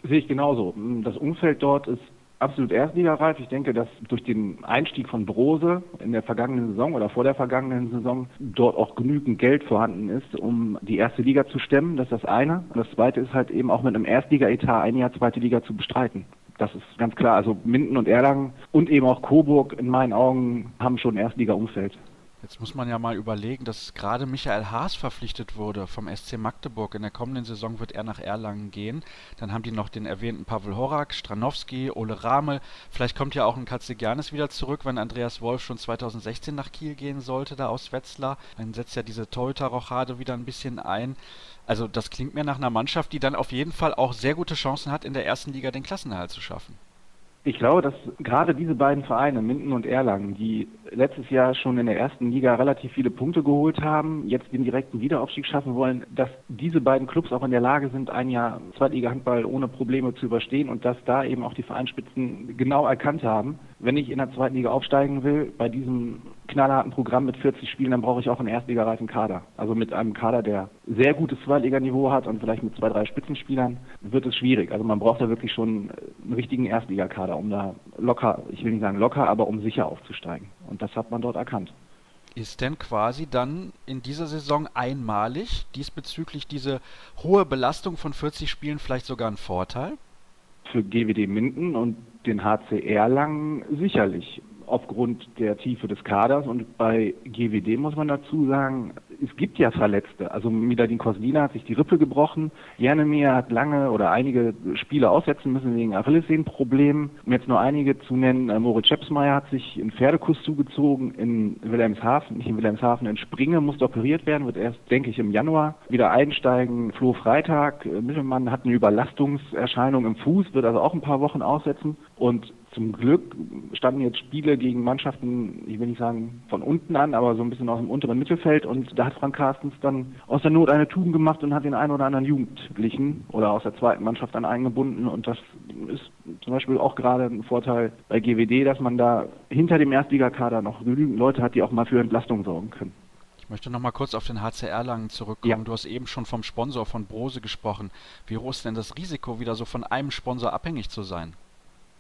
Sehe ich genauso. Das Umfeld dort ist absolut erstligareif. Ich denke, dass durch den Einstieg von Brose in der vergangenen Saison oder vor der vergangenen Saison dort auch genügend Geld vorhanden ist, um die erste Liga zu stemmen. Das ist das eine. Und das zweite ist halt eben auch mit einem Erstliga-Etat ein Jahr zweite Liga zu bestreiten. Das ist ganz klar. Also Minden und Erlangen und eben auch Coburg in meinen Augen haben schon Erstliga-Umfeld. Jetzt muss man ja mal überlegen, dass gerade Michael Haas verpflichtet wurde vom SC Magdeburg. In der kommenden Saison wird er nach Erlangen gehen. Dann haben die noch den erwähnten Pavel Horak, Stranowski, Ole Ramel. Vielleicht kommt ja auch ein Katzigianis wieder zurück, wenn Andreas Wolf schon 2016 nach Kiel gehen sollte, da aus Wetzlar. Dann setzt ja diese Torhüter-Rochade wieder ein bisschen ein. Also das klingt mir nach einer Mannschaft, die dann auf jeden Fall auch sehr gute Chancen hat, in der ersten Liga den Klassenerhalt zu schaffen. Ich glaube, dass gerade diese beiden Vereine, Minden und Erlangen, die letztes Jahr schon in der ersten Liga relativ viele Punkte geholt haben, jetzt den direkten Wiederaufstieg schaffen wollen, dass diese beiden Clubs auch in der Lage sind, ein Jahr Zweitliga-Handball ohne Probleme zu überstehen und dass da eben auch die Vereinsspitzen genau erkannt haben, wenn ich in der zweiten Liga aufsteigen will, bei diesem knallharten Programm mit 40 Spielen, dann brauche ich auch einen erstligareifen Kader. Also mit einem Kader, der sehr gutes Zweitliganiveau hat und vielleicht mit zwei, drei Spitzenspielern, wird es schwierig. Also man braucht da wirklich schon einen richtigen Erstligakader, um da locker, ich will nicht sagen locker, aber um sicher aufzusteigen. Und das hat man dort erkannt. ist denn quasi dann in dieser Saison einmalig diesbezüglich diese hohe Belastung von 40 Spielen vielleicht sogar ein Vorteil? Für GWD Minden und den HC Erlangen sicherlich aufgrund der Tiefe des Kaders. Und bei GWD muss man dazu sagen, es gibt ja Verletzte. Also Miladin Kosdina hat sich die Rippe gebrochen. Janemir hat lange oder einige Spiele aussetzen müssen wegen Achillessehnenproblemen. Um jetzt nur einige zu nennen, äh, Moritz Schepsmeier hat sich einen Pferdekuss zugezogen in Wilhelmshaven, nicht in Wilhelmshaven, in Springe, musste operiert werden, wird erst, denke ich, im Januar wieder einsteigen. Flo Freitag, äh, Mittelmann hat eine Überlastungserscheinung im Fuß, wird also auch ein paar Wochen aussetzen. Und zum Glück standen jetzt Spiele gegen Mannschaften, ich will nicht sagen von unten an, aber so ein bisschen aus dem unteren Mittelfeld und da hat Frank Carstens dann aus der Not eine Tugend gemacht und hat den einen oder anderen Jugendlichen oder aus der zweiten Mannschaft dann eingebunden und das ist zum Beispiel auch gerade ein Vorteil bei GWD, dass man da hinter dem Erstligakader noch genügend Leute hat, die auch mal für Entlastung sorgen können. Ich möchte noch mal kurz auf den HCR Langen zurückkommen. Ja. Du hast eben schon vom Sponsor von Brose gesprochen. Wie hoch ist denn das Risiko, wieder so von einem Sponsor abhängig zu sein?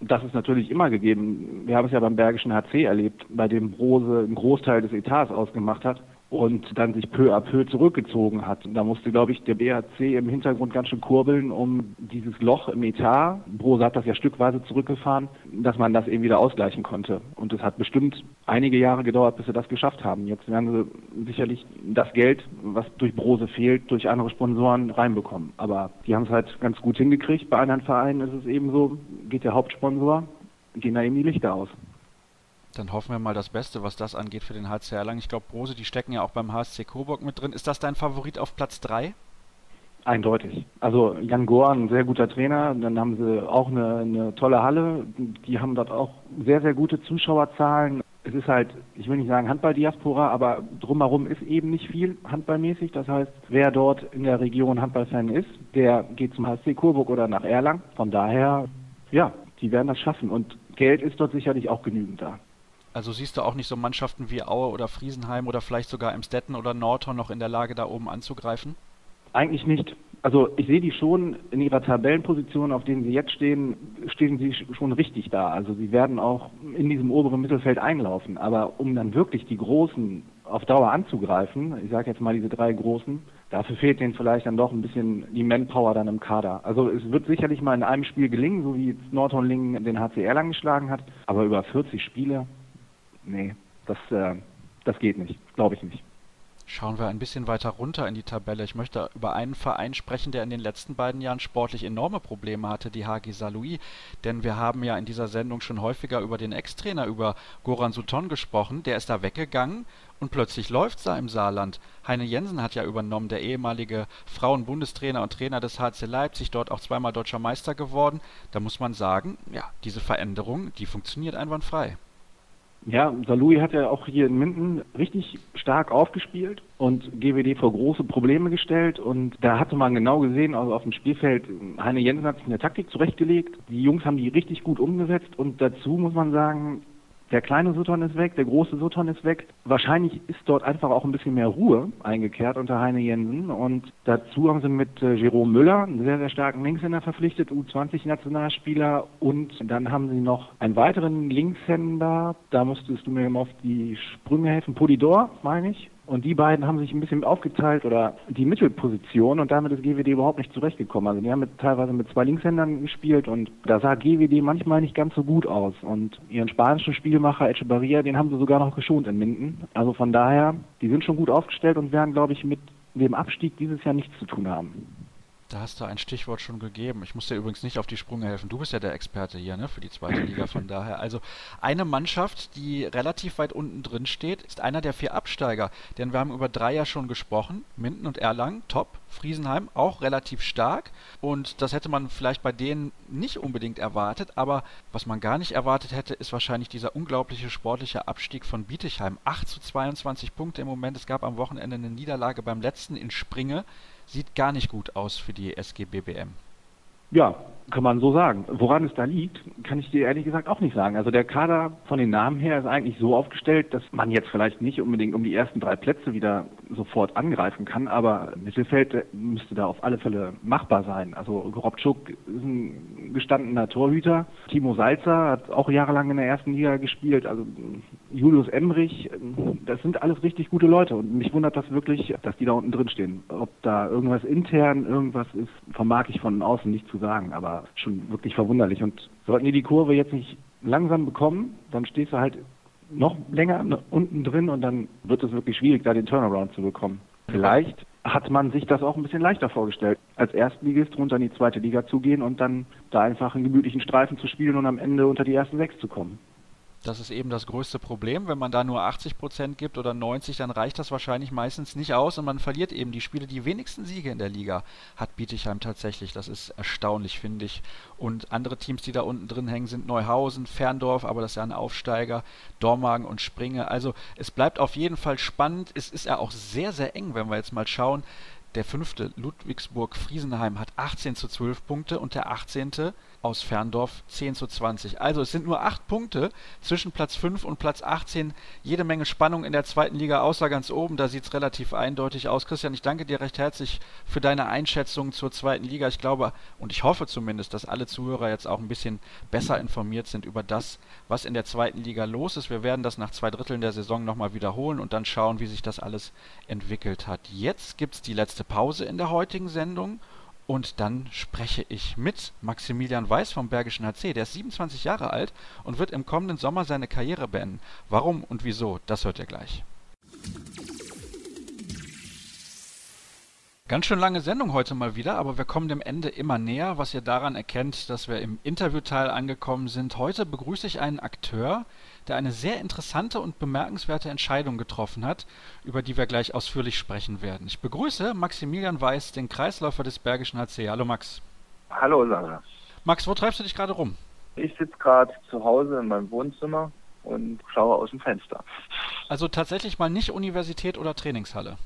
Das ist natürlich immer gegeben. Wir haben es ja beim Bergischen HC erlebt, bei dem Brose einen Großteil des Etats ausgemacht hat und dann sich peu à peu zurückgezogen hat. Da musste, glaube ich, der BHC im Hintergrund ganz schön kurbeln, um dieses Loch im Etat, Brose hat das ja stückweise zurückgefahren, dass man das eben wieder ausgleichen konnte. Und es hat bestimmt einige Jahre gedauert, bis sie das geschafft haben. Jetzt werden sie sicherlich das Geld, was durch Brose fehlt, durch andere Sponsoren reinbekommen. Aber die haben es halt ganz gut hingekriegt. Bei anderen Vereinen ist es eben so, geht der Hauptsponsor, gehen da eben die Lichter aus. Dann hoffen wir mal das Beste, was das angeht für den HC Erlangen. Ich glaube, Brose, die stecken ja auch beim HSC Coburg mit drin. Ist das dein Favorit auf Platz 3? Eindeutig. Also Jan ein sehr guter Trainer. Dann haben sie auch eine, eine tolle Halle. Die haben dort auch sehr, sehr gute Zuschauerzahlen. Es ist halt, ich will nicht sagen Handball-Diaspora, aber drumherum ist eben nicht viel handballmäßig. Das heißt, wer dort in der Region Handballfan ist, der geht zum HSC Coburg oder nach Erlangen. Von daher, ja, die werden das schaffen. Und Geld ist dort sicherlich auch genügend da. Also siehst du auch nicht so Mannschaften wie Aue oder Friesenheim oder vielleicht sogar Emstetten oder Nordhorn noch in der Lage, da oben anzugreifen? Eigentlich nicht. Also ich sehe die schon in ihrer Tabellenposition, auf denen sie jetzt stehen, stehen sie schon richtig da. Also sie werden auch in diesem oberen Mittelfeld einlaufen. Aber um dann wirklich die Großen auf Dauer anzugreifen, ich sage jetzt mal diese drei Großen, dafür fehlt denen vielleicht dann doch ein bisschen die Manpower dann im Kader. Also es wird sicherlich mal in einem Spiel gelingen, so wie Nordhorn-Lingen den HCR lang geschlagen hat, aber über 40 Spiele, nee, das, äh, das geht nicht, glaube ich nicht. Schauen wir ein bisschen weiter runter in die Tabelle. Ich möchte über einen Verein sprechen, der in den letzten beiden Jahren sportlich enorme Probleme hatte, die HG Saarlouis. Denn wir haben ja in dieser Sendung schon häufiger über den Ex-Trainer, über Goran Sutton gesprochen. Der ist da weggegangen und plötzlich läuft's da im Saarland. Heine Jensen hat ja übernommen, der ehemalige Frauenbundestrainer und Trainer des HC Leipzig, dort auch zweimal deutscher Meister geworden. Da muss man sagen, ja, diese Veränderung, die funktioniert einwandfrei. Ja, Salui hat ja auch hier in Minden richtig stark aufgespielt und GWD vor große Probleme gestellt. Und da hatte man genau gesehen, also auf dem Spielfeld, Heine Jensen hat sich eine Taktik zurechtgelegt, die Jungs haben die richtig gut umgesetzt. Und dazu muss man sagen, der kleine Sutton ist weg, der große Sutton ist weg. Wahrscheinlich ist dort einfach auch ein bisschen mehr Ruhe eingekehrt unter Heine Jensen. Und dazu haben sie mit äh, Jerome Müller, einen sehr, sehr starken Linkshänder verpflichtet, U20-Nationalspieler. Und dann haben sie noch einen weiteren Linkshänder. Da musstest du mir auf die Sprünge helfen. Polidor, meine ich. Und die beiden haben sich ein bisschen aufgeteilt oder die Mittelposition und damit ist GWD überhaupt nicht zurechtgekommen. Also die haben mit, teilweise mit zwei Linkshändern gespielt und da sah GWD manchmal nicht ganz so gut aus. Und ihren spanischen Spielmacher Echebarria, den haben sie sogar noch geschont in Minden. Also von daher, die sind schon gut aufgestellt und werden, glaube ich, mit dem Abstieg dieses Jahr nichts zu tun haben. Da hast du ein Stichwort schon gegeben. Ich muss dir übrigens nicht auf die Sprünge helfen. Du bist ja der Experte hier, ne, für die zweite Liga. Von daher, also eine Mannschaft, die relativ weit unten drin steht, ist einer der vier Absteiger. Denn wir haben über drei ja schon gesprochen. Minden und Erlangen, top. Friesenheim auch relativ stark. Und das hätte man vielleicht bei denen nicht unbedingt erwartet. Aber was man gar nicht erwartet hätte, ist wahrscheinlich dieser unglaubliche sportliche Abstieg von Bietigheim. 8 zu 22 Punkte im Moment. Es gab am Wochenende eine Niederlage beim letzten in Springe sieht gar nicht gut aus für die SG BBM. Ja, kann man so sagen. Woran es da liegt, kann ich dir ehrlich gesagt auch nicht sagen. Also der Kader von den Namen her ist eigentlich so aufgestellt, dass man jetzt vielleicht nicht unbedingt um die ersten drei Plätze wieder sofort angreifen kann, aber Mittelfeld müsste da auf alle Fälle machbar sein. Also Gorobczuk ist ein gestandener Torhüter. Timo Salzer hat auch jahrelang in der ersten Liga gespielt. Also Julius Emrich, das sind alles richtig gute Leute und mich wundert das wirklich, dass die da unten drin stehen. Ob da irgendwas intern, irgendwas ist, vermag ich von außen nicht zu sagen, aber schon wirklich verwunderlich. Und sollten die die Kurve jetzt nicht langsam bekommen, dann stehst du halt noch länger unten drin und dann wird es wirklich schwierig, da den Turnaround zu bekommen. Vielleicht hat man sich das auch ein bisschen leichter vorgestellt, als Erstligist runter in die zweite Liga zu gehen und dann da einfach einen gemütlichen Streifen zu spielen und am Ende unter die ersten sechs zu kommen. Das ist eben das größte Problem. Wenn man da nur 80 Prozent gibt oder 90, dann reicht das wahrscheinlich meistens nicht aus und man verliert eben die Spiele. Die wenigsten Siege in der Liga hat Bietigheim tatsächlich. Das ist erstaunlich, finde ich. Und andere Teams, die da unten drin hängen, sind Neuhausen, Ferndorf, aber das ist ja ein Aufsteiger, Dormagen und Springe. Also es bleibt auf jeden Fall spannend. Es ist ja auch sehr, sehr eng, wenn wir jetzt mal schauen. Der fünfte, Ludwigsburg-Friesenheim, hat 18 zu 12 Punkte und der 18 aus Ferndorf 10 zu 20. Also es sind nur 8 Punkte zwischen Platz 5 und Platz 18. Jede Menge Spannung in der zweiten Liga, außer ganz oben. Da sieht es relativ eindeutig aus. Christian, ich danke dir recht herzlich für deine Einschätzung zur zweiten Liga. Ich glaube und ich hoffe zumindest, dass alle Zuhörer jetzt auch ein bisschen besser informiert sind über das, was in der zweiten Liga los ist. Wir werden das nach zwei Dritteln der Saison nochmal wiederholen und dann schauen, wie sich das alles entwickelt hat. Jetzt gibt es die letzte Pause in der heutigen Sendung. Und dann spreche ich mit Maximilian Weiß vom Bergischen HC. Der ist 27 Jahre alt und wird im kommenden Sommer seine Karriere beenden. Warum und wieso, das hört ihr gleich. Ganz schön lange Sendung heute mal wieder, aber wir kommen dem Ende immer näher, was ihr daran erkennt, dass wir im Interviewteil angekommen sind. Heute begrüße ich einen Akteur, der eine sehr interessante und bemerkenswerte Entscheidung getroffen hat, über die wir gleich ausführlich sprechen werden. Ich begrüße Maximilian Weiß, den Kreisläufer des Bergischen HC. Hallo Max. Hallo Sarah. Max, wo treibst du dich gerade rum? Ich sitze gerade zu Hause in meinem Wohnzimmer und schaue aus dem Fenster. Also tatsächlich mal nicht Universität oder Trainingshalle.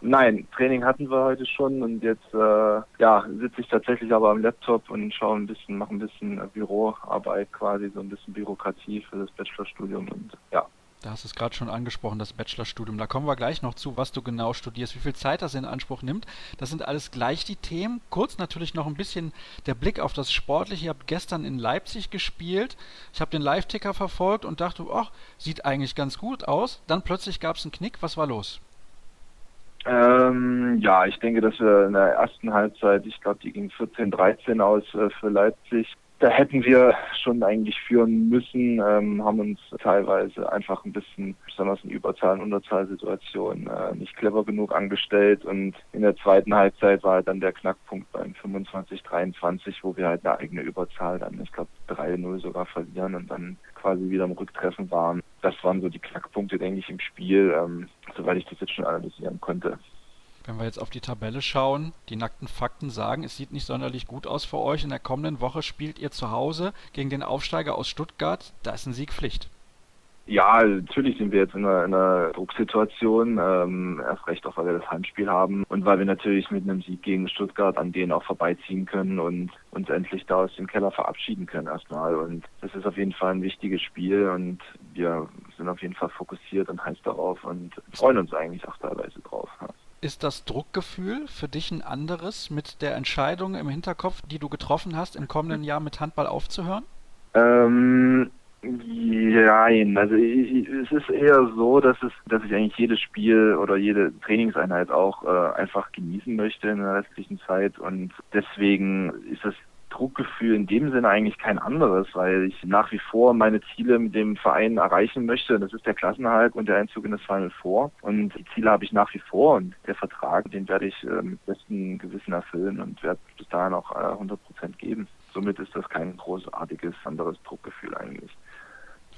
Nein, Training hatten wir heute schon und jetzt äh, ja, sitze ich tatsächlich aber am Laptop und schaue ein bisschen, mache ein bisschen Büroarbeit quasi, so ein bisschen Bürokratie für das Bachelorstudium und ja. Da hast du es gerade schon angesprochen, das Bachelorstudium. Da kommen wir gleich noch zu, was du genau studierst, wie viel Zeit das in Anspruch nimmt. Das sind alles gleich die Themen. Kurz natürlich noch ein bisschen der Blick auf das Sportliche. Ihr habt gestern in Leipzig gespielt. Ich habe den Live-Ticker verfolgt und dachte, ach, sieht eigentlich ganz gut aus. Dann plötzlich gab es einen Knick. Was war los? Ähm, ja, ich denke, dass wir in der ersten Halbzeit, ich glaube, die ging 14-13 aus äh, für Leipzig. Da hätten wir schon eigentlich führen müssen, ähm, haben uns teilweise einfach ein bisschen, besonders in Überzahl- und Unterzahlsituationen, äh, nicht clever genug angestellt. Und in der zweiten Halbzeit war halt dann der Knackpunkt beim 25-23, wo wir halt eine eigene Überzahl dann, ich glaube, 3-0 sogar verlieren und dann quasi wieder im Rücktreffen waren. Das waren so die Knackpunkte, denke ich, im Spiel, ähm, soweit ich das jetzt schon analysieren konnte. Wenn wir jetzt auf die Tabelle schauen, die nackten Fakten sagen, es sieht nicht sonderlich gut aus für euch. In der kommenden Woche spielt ihr zu Hause gegen den Aufsteiger aus Stuttgart. Da ist ein Sieg Pflicht. Ja, natürlich sind wir jetzt in einer, in einer Drucksituation, ähm, erst recht auch, weil wir das Heimspiel haben und weil wir natürlich mit einem Sieg gegen Stuttgart an denen auch vorbeiziehen können und uns endlich da aus dem Keller verabschieden können erstmal. Und das ist auf jeden Fall ein wichtiges Spiel und wir sind auf jeden Fall fokussiert und heiß darauf und freuen uns eigentlich auch teilweise drauf. Ja. Ist das Druckgefühl für dich ein anderes mit der Entscheidung im Hinterkopf, die du getroffen hast, im kommenden Jahr mit Handball aufzuhören? Ähm, Nein, also ich, es ist eher so, dass es, dass ich eigentlich jedes Spiel oder jede Trainingseinheit auch äh, einfach genießen möchte in der restlichen Zeit und deswegen ist das Druckgefühl in dem Sinne eigentlich kein anderes, weil ich nach wie vor meine Ziele mit dem Verein erreichen möchte. Das ist der Klassenerhalt und der Einzug in das Final Four. Und die Ziele habe ich nach wie vor und der Vertrag, den werde ich äh, mit bestem Gewissen erfüllen und werde bis dahin auch äh, 100 Prozent geben. Somit ist das kein großartiges anderes Druckgefühl eigentlich.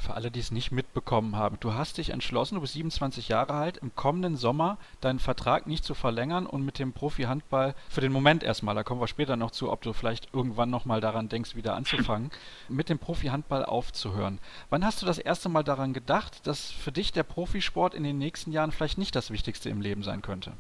Für alle, die es nicht mitbekommen haben, du hast dich entschlossen, du bist 27 Jahre alt, im kommenden Sommer deinen Vertrag nicht zu verlängern und mit dem Profi-Handball für den Moment erstmal, da kommen wir später noch zu, ob du vielleicht irgendwann nochmal daran denkst, wieder anzufangen, mit dem Profi-Handball aufzuhören. Wann hast du das erste Mal daran gedacht, dass für dich der Profisport in den nächsten Jahren vielleicht nicht das Wichtigste im Leben sein könnte?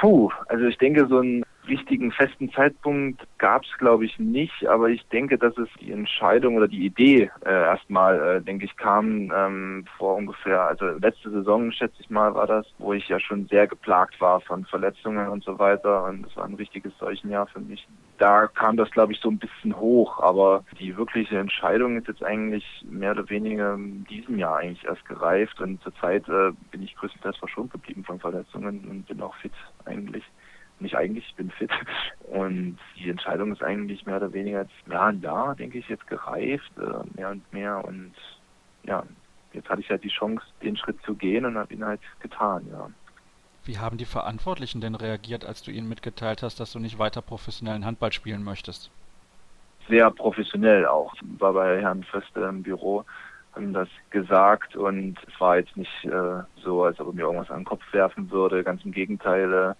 Puh, also ich denke, so ein richtigen festen Zeitpunkt gab es, glaube ich, nicht, aber ich denke, dass es die Entscheidung oder die Idee äh, erstmal, äh, denke ich, kam ähm, vor ungefähr, also letzte Saison, schätze ich mal, war das, wo ich ja schon sehr geplagt war von Verletzungen und so weiter. Und es war ein richtiges Seuchenjahr für mich. Da kam das, glaube ich, so ein bisschen hoch, aber die wirkliche Entscheidung ist jetzt eigentlich mehr oder weniger in diesem Jahr eigentlich erst gereift. Und zurzeit äh, bin ich größtenteils verschont geblieben von Verletzungen und bin auch fit eigentlich nicht eigentlich, ich bin fit. Und die Entscheidung ist eigentlich mehr oder weniger jetzt, ja, Jahr, denke ich, jetzt gereift, äh, mehr und mehr. Und ja, jetzt hatte ich halt die Chance, den Schritt zu gehen und habe ihn halt getan, ja. Wie haben die Verantwortlichen denn reagiert, als du ihnen mitgeteilt hast, dass du nicht weiter professionellen Handball spielen möchtest? Sehr professionell auch. Ich war bei Herrn Förster im Büro, haben das gesagt und es war jetzt nicht äh, so, als ob er mir irgendwas an den Kopf werfen würde. Ganz im Gegenteil, äh,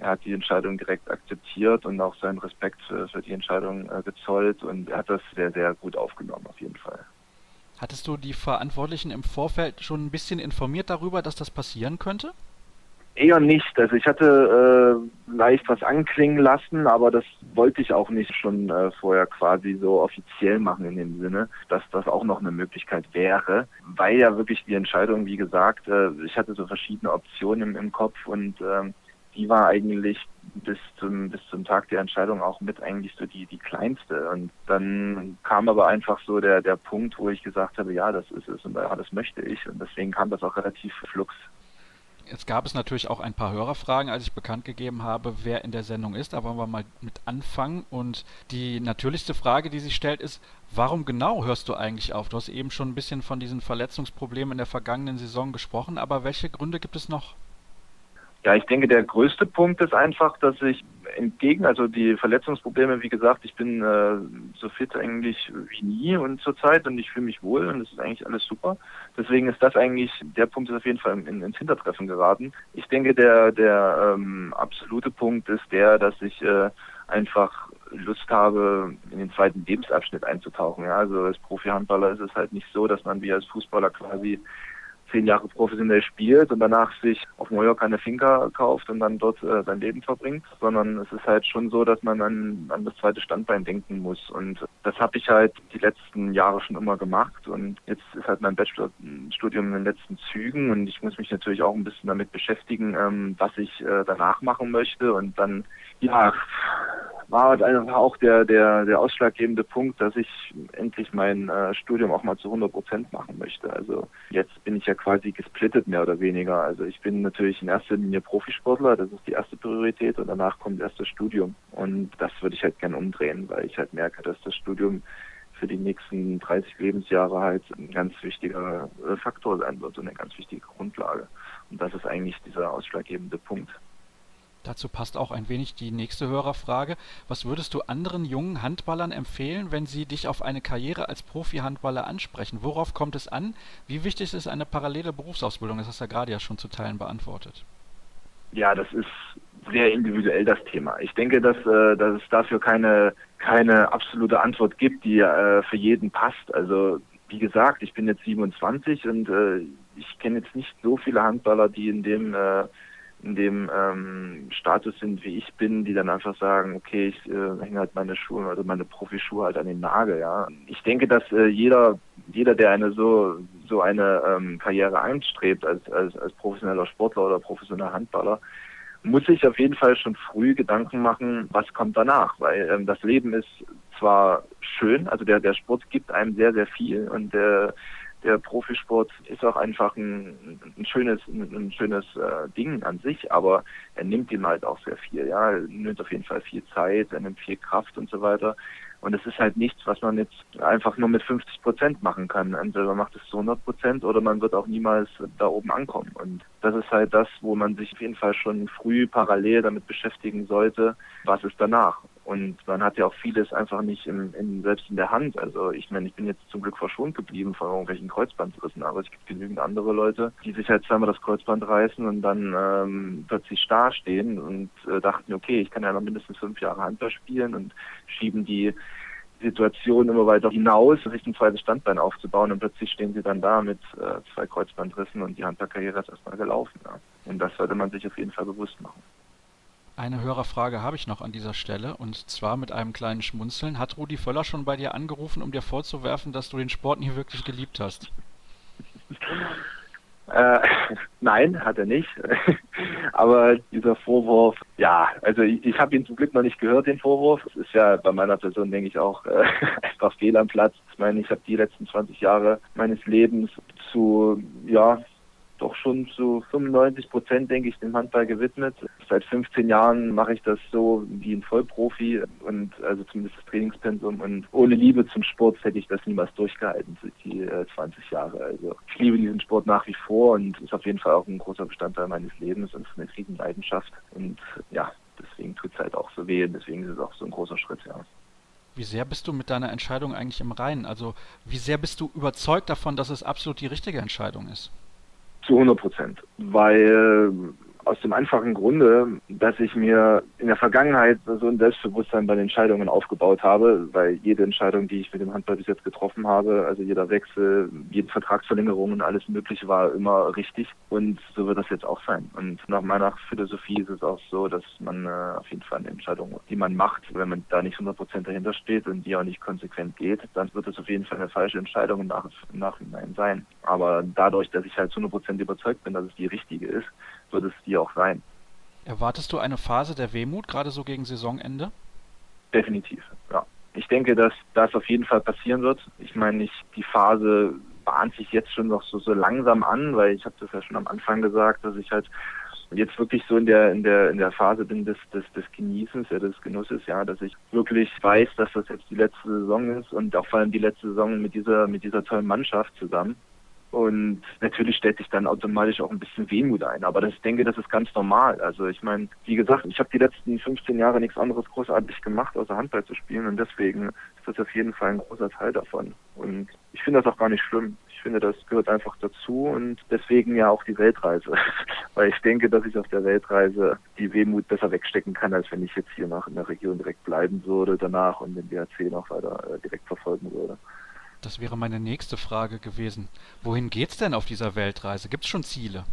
er hat die Entscheidung direkt akzeptiert und auch seinen Respekt für, für die Entscheidung äh, gezollt und er hat das sehr, sehr gut aufgenommen auf jeden Fall. Hattest du die Verantwortlichen im Vorfeld schon ein bisschen informiert darüber, dass das passieren könnte? Eher nicht. Also ich hatte äh, leicht was anklingen lassen, aber das wollte ich auch nicht schon äh, vorher quasi so offiziell machen in dem Sinne, dass das auch noch eine Möglichkeit wäre, weil ja wirklich die Entscheidung, wie gesagt, äh, ich hatte so verschiedene Optionen im, im Kopf und ähm, die war eigentlich bis zum bis zum Tag der Entscheidung auch mit eigentlich so die die kleinste und dann kam aber einfach so der der Punkt, wo ich gesagt habe, ja, das ist es und ja, das möchte ich und deswegen kam das auch relativ flux. Jetzt gab es natürlich auch ein paar Hörerfragen, als ich bekannt gegeben habe, wer in der Sendung ist. Da wollen wir mal mit anfangen. Und die natürlichste Frage, die sich stellt, ist, warum genau hörst du eigentlich auf? Du hast eben schon ein bisschen von diesen Verletzungsproblemen in der vergangenen Saison gesprochen, aber welche Gründe gibt es noch? Ja, ich denke, der größte Punkt ist einfach, dass ich entgegen, also die Verletzungsprobleme, wie gesagt, ich bin äh, so fit eigentlich wie nie und zurzeit und ich fühle mich wohl und es ist eigentlich alles super. Deswegen ist das eigentlich, der Punkt ist auf jeden Fall in, ins Hintertreffen geraten. Ich denke, der, der ähm, absolute Punkt ist der, dass ich äh, einfach Lust habe, in den zweiten Lebensabschnitt einzutauchen. Ja, also als Profi-Handballer ist es halt nicht so, dass man wie als Fußballer quasi zehn Jahre professionell spielt und danach sich auf Mallorca eine Finca kauft und dann dort äh, sein Leben verbringt, sondern es ist halt schon so, dass man an, an das zweite Standbein denken muss. Und das habe ich halt die letzten Jahre schon immer gemacht und jetzt ist halt mein Bachelorstudium in den letzten Zügen und ich muss mich natürlich auch ein bisschen damit beschäftigen, ähm, was ich äh, danach machen möchte und dann ja, war halt einfach auch der, der, der ausschlaggebende Punkt, dass ich endlich mein äh, Studium auch mal zu 100 Prozent machen möchte. Also jetzt bin ich ja quasi gesplittet mehr oder weniger. Also ich bin natürlich in erster Linie Profisportler, das ist die erste Priorität und danach kommt erst das Studium. Und das würde ich halt gern umdrehen, weil ich halt merke, dass das Studium für die nächsten 30 Lebensjahre halt ein ganz wichtiger äh, Faktor sein wird und eine ganz wichtige Grundlage. Und das ist eigentlich dieser ausschlaggebende Punkt. Dazu passt auch ein wenig die nächste Hörerfrage. Was würdest du anderen jungen Handballern empfehlen, wenn sie dich auf eine Karriere als Profi-Handballer ansprechen? Worauf kommt es an? Wie wichtig ist eine parallele Berufsausbildung? Das hast du ja gerade ja schon zu Teilen beantwortet. Ja, das ist sehr individuell das Thema. Ich denke, dass, äh, dass es dafür keine, keine absolute Antwort gibt, die äh, für jeden passt. Also wie gesagt, ich bin jetzt 27 und äh, ich kenne jetzt nicht so viele Handballer, die in dem äh, in dem ähm, Status sind, wie ich bin, die dann einfach sagen, okay, ich äh, hänge halt meine Schuhe, also meine Profischuhe halt an den Nagel, ja. Ich denke, dass äh, jeder, jeder, der eine so so eine ähm, Karriere anstrebt als, als als professioneller Sportler oder professioneller Handballer, muss sich auf jeden Fall schon früh Gedanken machen, was kommt danach, weil ähm, das Leben ist zwar schön, also der der Sport gibt einem sehr sehr viel und äh, der Profisport ist auch einfach ein, ein schönes, ein, ein schönes äh, Ding an sich, aber er nimmt ihm halt auch sehr viel. Ja, er nimmt auf jeden Fall viel Zeit, er nimmt viel Kraft und so weiter. Und es ist halt nichts, was man jetzt einfach nur mit 50 Prozent machen kann. Entweder man macht es zu 100 Prozent oder man wird auch niemals da oben ankommen. Und das ist halt das, wo man sich auf jeden Fall schon früh parallel damit beschäftigen sollte, was ist danach. Und man hat ja auch vieles einfach nicht im, in, selbst in der Hand. Also ich meine, ich bin jetzt zum Glück verschont geblieben von irgendwelchen Kreuzbandrissen, aber es gibt genügend andere Leute, die sich halt zweimal das Kreuzband reißen und dann ähm, plötzlich starr stehen und äh, dachten, okay, ich kann ja noch mindestens fünf Jahre Handball spielen und schieben die Situation immer weiter hinaus, sich ein zweites Standbein aufzubauen und plötzlich stehen sie dann da mit äh, zwei Kreuzbandrissen und die Handballkarriere ist erstmal gelaufen. Ja. Und das sollte man sich auf jeden Fall bewusst machen. Eine Hörerfrage habe ich noch an dieser Stelle und zwar mit einem kleinen Schmunzeln. Hat Rudi Völler schon bei dir angerufen, um dir vorzuwerfen, dass du den Sport nie wirklich geliebt hast? Äh, nein, hat er nicht. Aber dieser Vorwurf, ja, also ich, ich habe ihn zum Glück noch nicht gehört, den Vorwurf. Es ist ja bei meiner Person, denke ich, auch äh, einfach fehl am Platz. Ich meine, ich habe die letzten 20 Jahre meines Lebens zu, ja, doch schon zu 95 Prozent, denke ich, dem Handball gewidmet. Seit 15 Jahren mache ich das so wie ein Vollprofi und also zumindest das Trainingspensum und ohne Liebe zum Sport hätte ich das niemals durchgehalten, die äh, 20 Jahre. Also ich liebe diesen Sport nach wie vor und ist auf jeden Fall auch ein großer Bestandteil meines Lebens und ist eine Riesenleidenschaft und ja, deswegen tut es halt auch so weh und deswegen ist es auch so ein großer Schritt, ja. Wie sehr bist du mit deiner Entscheidung eigentlich im Reinen? Also wie sehr bist du überzeugt davon, dass es absolut die richtige Entscheidung ist? Zu 100 Prozent, weil aus dem einfachen Grunde, dass ich mir in der Vergangenheit so ein Selbstbewusstsein bei den Entscheidungen aufgebaut habe, weil jede Entscheidung, die ich mit dem Handball bis jetzt getroffen habe, also jeder Wechsel, jede Vertragsverlängerung und alles Mögliche war immer richtig und so wird das jetzt auch sein. Und nach meiner Philosophie ist es auch so, dass man äh, auf jeden Fall eine Entscheidung, die man macht, wenn man da nicht 100 Prozent dahinter steht und die auch nicht konsequent geht, dann wird es auf jeden Fall eine falsche Entscheidung im, Nach Nachhinein sein. Aber dadurch, dass ich halt zu 100 Prozent überzeugt bin, dass es die richtige ist, wird es die auch sein. Erwartest du eine Phase der Wehmut, gerade so gegen Saisonende? Definitiv, ja. Ich denke, dass das auf jeden Fall passieren wird. Ich meine, ich, die Phase bahnt sich jetzt schon noch so, so langsam an, weil ich habe das ja schon am Anfang gesagt, dass ich halt jetzt wirklich so in der in der in der Phase bin des des, des Genießens, ja, des Genusses, ja, dass ich wirklich weiß, dass das jetzt die letzte Saison ist und auch vor allem die letzte Saison mit dieser mit dieser tollen Mannschaft zusammen. Und natürlich stellt sich dann automatisch auch ein bisschen Wehmut ein. Aber das, ich denke, das ist ganz normal. Also ich meine, wie gesagt, ich habe die letzten 15 Jahre nichts anderes großartig gemacht, außer Handball zu spielen. Und deswegen ist das auf jeden Fall ein großer Teil davon. Und ich finde das auch gar nicht schlimm. Ich finde, das gehört einfach dazu und deswegen ja auch die Weltreise. Weil ich denke, dass ich auf der Weltreise die Wehmut besser wegstecken kann, als wenn ich jetzt hier noch in der Region direkt bleiben würde danach und den BHC noch weiter äh, direkt verfolgen würde. Das wäre meine nächste Frage gewesen. Wohin geht's denn auf dieser Weltreise? Gibt es schon Ziele?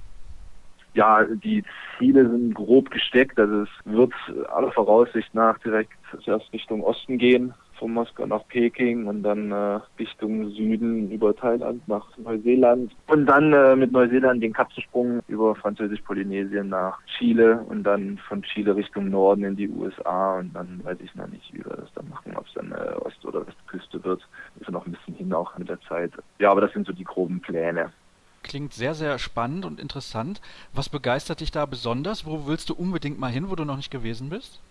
Ja, die Ziele sind grob gesteckt. Also es wird aller Voraussicht nach direkt zuerst Richtung Osten gehen, von Moskau nach Peking und dann äh, Richtung Süden über Thailand nach Neuseeland und dann äh, mit Neuseeland den Katzensprung über Französisch-Polynesien nach Chile und dann von Chile Richtung Norden in die USA und dann weiß ich noch nicht, wie wir das dann machen, ob es dann äh, Ost- oder Westküste wird. Ist ja noch ein bisschen hin auch mit der Zeit. Ja, aber das sind so die groben Pläne klingt sehr, sehr spannend und interessant. Was begeistert dich da besonders? Wo willst du unbedingt mal hin, wo du noch nicht gewesen bist?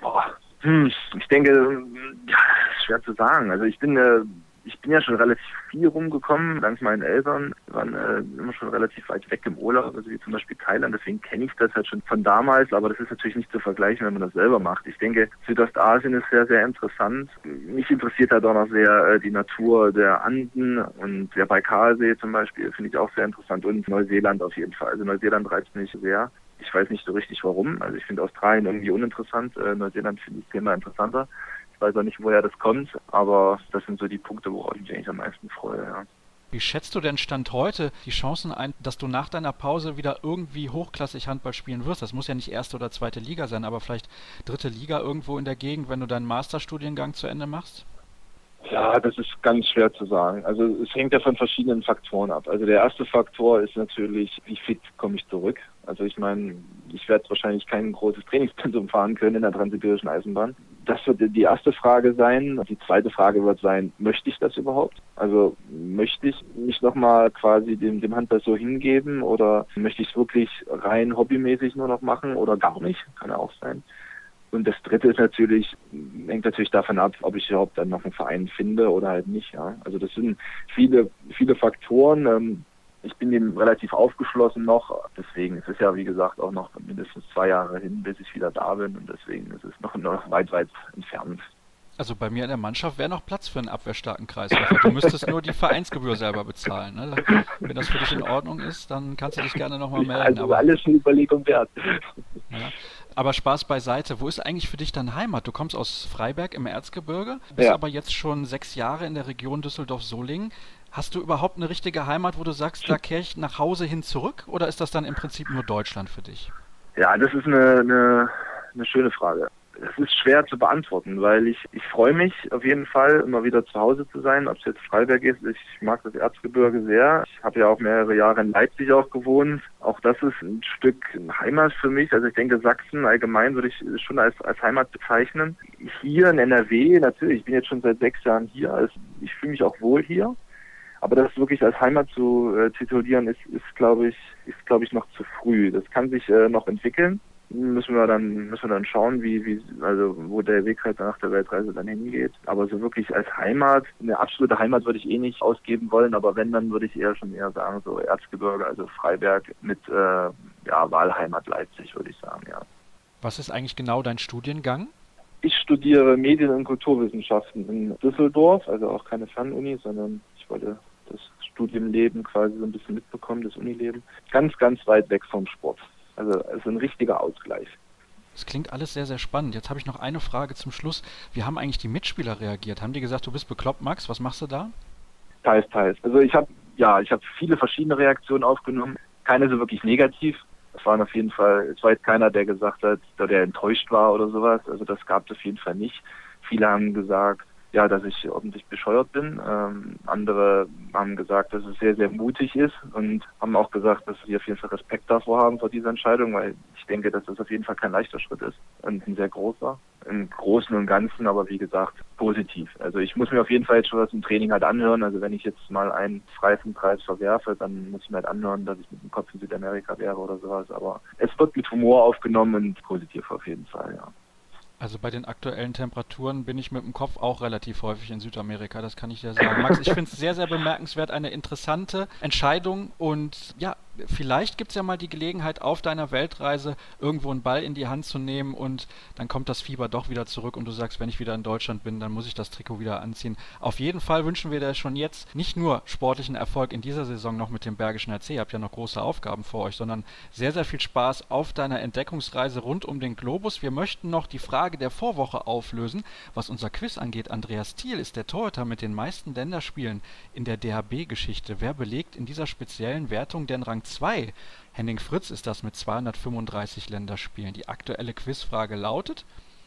Boah, hm, ich denke, ja, schwer zu sagen. Also ich bin äh, ich bin ja schon relativ viel rumgekommen, dank meinen Eltern. Wir waren äh, immer schon relativ weit weg im Urlaub, also wie zum Beispiel Thailand. Deswegen kenne ich das halt schon von damals, aber das ist natürlich nicht zu vergleichen, wenn man das selber macht. Ich denke, Südostasien ist sehr, sehr interessant. Mich interessiert halt auch noch sehr äh, die Natur der Anden und der Baikalsee zum Beispiel, finde ich auch sehr interessant und Neuseeland auf jeden Fall. Also Neuseeland reizt mich sehr. Ich weiß nicht so richtig warum. Also ich finde Australien irgendwie uninteressant. Äh, Neuseeland finde ich immer interessanter. Ich weiß auch nicht, woher das kommt, aber das sind so die Punkte, worauf ich mich eigentlich am meisten freue. Ja. Wie schätzt du denn Stand heute die Chancen ein, dass du nach deiner Pause wieder irgendwie hochklassig Handball spielen wirst? Das muss ja nicht erste oder zweite Liga sein, aber vielleicht dritte Liga irgendwo in der Gegend, wenn du deinen Masterstudiengang zu Ende machst? Ja, das ist ganz schwer zu sagen. Also es hängt ja von verschiedenen Faktoren ab. Also der erste Faktor ist natürlich, wie fit komme ich zurück. Also ich meine, ich werde wahrscheinlich kein großes Trainingspensum fahren können in der Transsibirischen Eisenbahn. Das wird die erste Frage sein. Die zweite Frage wird sein, möchte ich das überhaupt? Also möchte ich mich nochmal quasi dem, dem Handball so hingeben oder möchte ich es wirklich rein hobbymäßig nur noch machen oder gar nicht? Kann ja auch sein. Und das dritte ist natürlich, hängt natürlich davon ab, ob ich überhaupt dann noch einen Verein finde oder halt nicht, ja. Also das sind viele, viele Faktoren. Ähm, ich bin dem relativ aufgeschlossen noch. Deswegen ist es ja, wie gesagt, auch noch mindestens zwei Jahre hin, bis ich wieder da bin. Und deswegen ist es noch, noch weit, weit entfernt. Also bei mir in der Mannschaft wäre noch Platz für einen abwehrstarken Kreisläufer. Du müsstest nur die Vereinsgebühr selber bezahlen. Ne? Wenn das für dich in Ordnung ist, dann kannst du dich gerne nochmal melden. Also aber, alles eine Überlegung wert. Ja. Aber Spaß beiseite. Wo ist eigentlich für dich deine Heimat? Du kommst aus Freiberg im Erzgebirge, bist ja. aber jetzt schon sechs Jahre in der Region Düsseldorf-Solingen. Hast du überhaupt eine richtige Heimat, wo du sagst, da kehre ich nach Hause hin zurück? Oder ist das dann im Prinzip nur Deutschland für dich? Ja, das ist eine, eine eine schöne Frage. Es ist schwer zu beantworten, weil ich, ich freue mich auf jeden Fall, immer wieder zu Hause zu sein, ob es jetzt Freiberg ist. Ich mag das Erzgebirge sehr. Ich habe ja auch mehrere Jahre in Leipzig auch gewohnt. Auch das ist ein Stück Heimat für mich. Also ich denke, Sachsen allgemein würde ich schon als, als Heimat bezeichnen. Hier in NRW, natürlich, ich bin jetzt schon seit sechs Jahren hier. Also ich fühle mich auch wohl hier. Aber das wirklich als Heimat zu äh, titulieren, ist, ist glaube ich, ist glaube ich noch zu früh. Das kann sich äh, noch entwickeln müssen wir dann müssen wir dann schauen, wie wie also wo der Weg halt nach der Weltreise dann hingeht. Aber so wirklich als Heimat, eine absolute Heimat würde ich eh nicht ausgeben wollen, aber wenn dann würde ich eher schon eher sagen so Erzgebirge, also Freiberg mit äh, ja Wahlheimat Leipzig würde ich sagen, ja. Was ist eigentlich genau dein Studiengang? Ich studiere Medien- und Kulturwissenschaften in Düsseldorf, also auch keine Fernuni, sondern ich wollte das Studienleben quasi so ein bisschen mitbekommen, das Unileben. Ganz, ganz weit weg vom Sport. Also es ist ein richtiger Ausgleich. Das klingt alles sehr, sehr spannend. Jetzt habe ich noch eine Frage zum Schluss. Wie haben eigentlich die Mitspieler reagiert? Haben die gesagt, du bist bekloppt, Max? Was machst du da? Teils, teils. Also ich habe ja, ich habe viele verschiedene Reaktionen aufgenommen. Keine so wirklich negativ. Es waren auf jeden Fall, es war jetzt keiner, der gesagt hat, der enttäuscht war oder sowas. Also das gab es auf jeden Fall nicht. Viele haben gesagt, ja, dass ich ordentlich bescheuert bin. Ähm, andere haben gesagt, dass es sehr, sehr mutig ist und haben auch gesagt, dass sie auf jeden Fall Respekt davor haben vor dieser Entscheidung, weil ich denke, dass das auf jeden Fall kein leichter Schritt ist und ein sehr großer. Im Großen und Ganzen, aber wie gesagt, positiv. Also ich muss mir auf jeden Fall jetzt schon was im Training halt anhören. Also wenn ich jetzt mal einen Freifenpreis verwerfe, dann muss ich mir halt anhören, dass ich mit dem Kopf in Südamerika wäre oder sowas. Aber es wird mit Humor aufgenommen und positiv auf jeden Fall, ja. Also bei den aktuellen Temperaturen bin ich mit dem Kopf auch relativ häufig in Südamerika, das kann ich dir sagen. Max, ich finde es sehr, sehr bemerkenswert, eine interessante Entscheidung und ja, vielleicht gibt es ja mal die Gelegenheit, auf deiner Weltreise irgendwo einen Ball in die Hand zu nehmen und dann kommt das Fieber doch wieder zurück und du sagst, wenn ich wieder in Deutschland bin, dann muss ich das Trikot wieder anziehen. Auf jeden Fall wünschen wir dir schon jetzt nicht nur sportlichen Erfolg in dieser Saison noch mit dem Bergischen RC, ihr habt ja noch große Aufgaben vor euch, sondern sehr, sehr viel Spaß auf deiner Entdeckungsreise rund um den Globus. Wir möchten noch die Frage der Vorwoche auflösen, was unser Quiz angeht. Andreas Thiel ist der Torhüter mit den meisten Länderspielen in der DHB-Geschichte. Wer belegt in dieser speziellen Wertung den Rang 2. Henning Fritz ist das mit 235 Länderspielen. Die aktuelle Quizfrage lautet: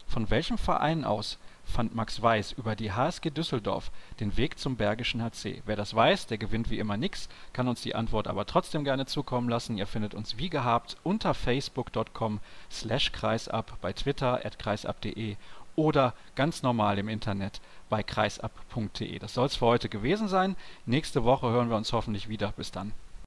Von welchem Verein aus fand Max Weiß über die HSG Düsseldorf den Weg zum Bergischen HC? Wer das weiß, der gewinnt wie immer nix, kann uns die Antwort aber trotzdem gerne zukommen lassen. Ihr findet uns wie gehabt unter facebook.com slash kreisab, bei Twitter at kreisab.de oder ganz normal im Internet bei kreisab.de. Das soll es für heute gewesen sein. Nächste Woche hören wir uns hoffentlich wieder. Bis dann.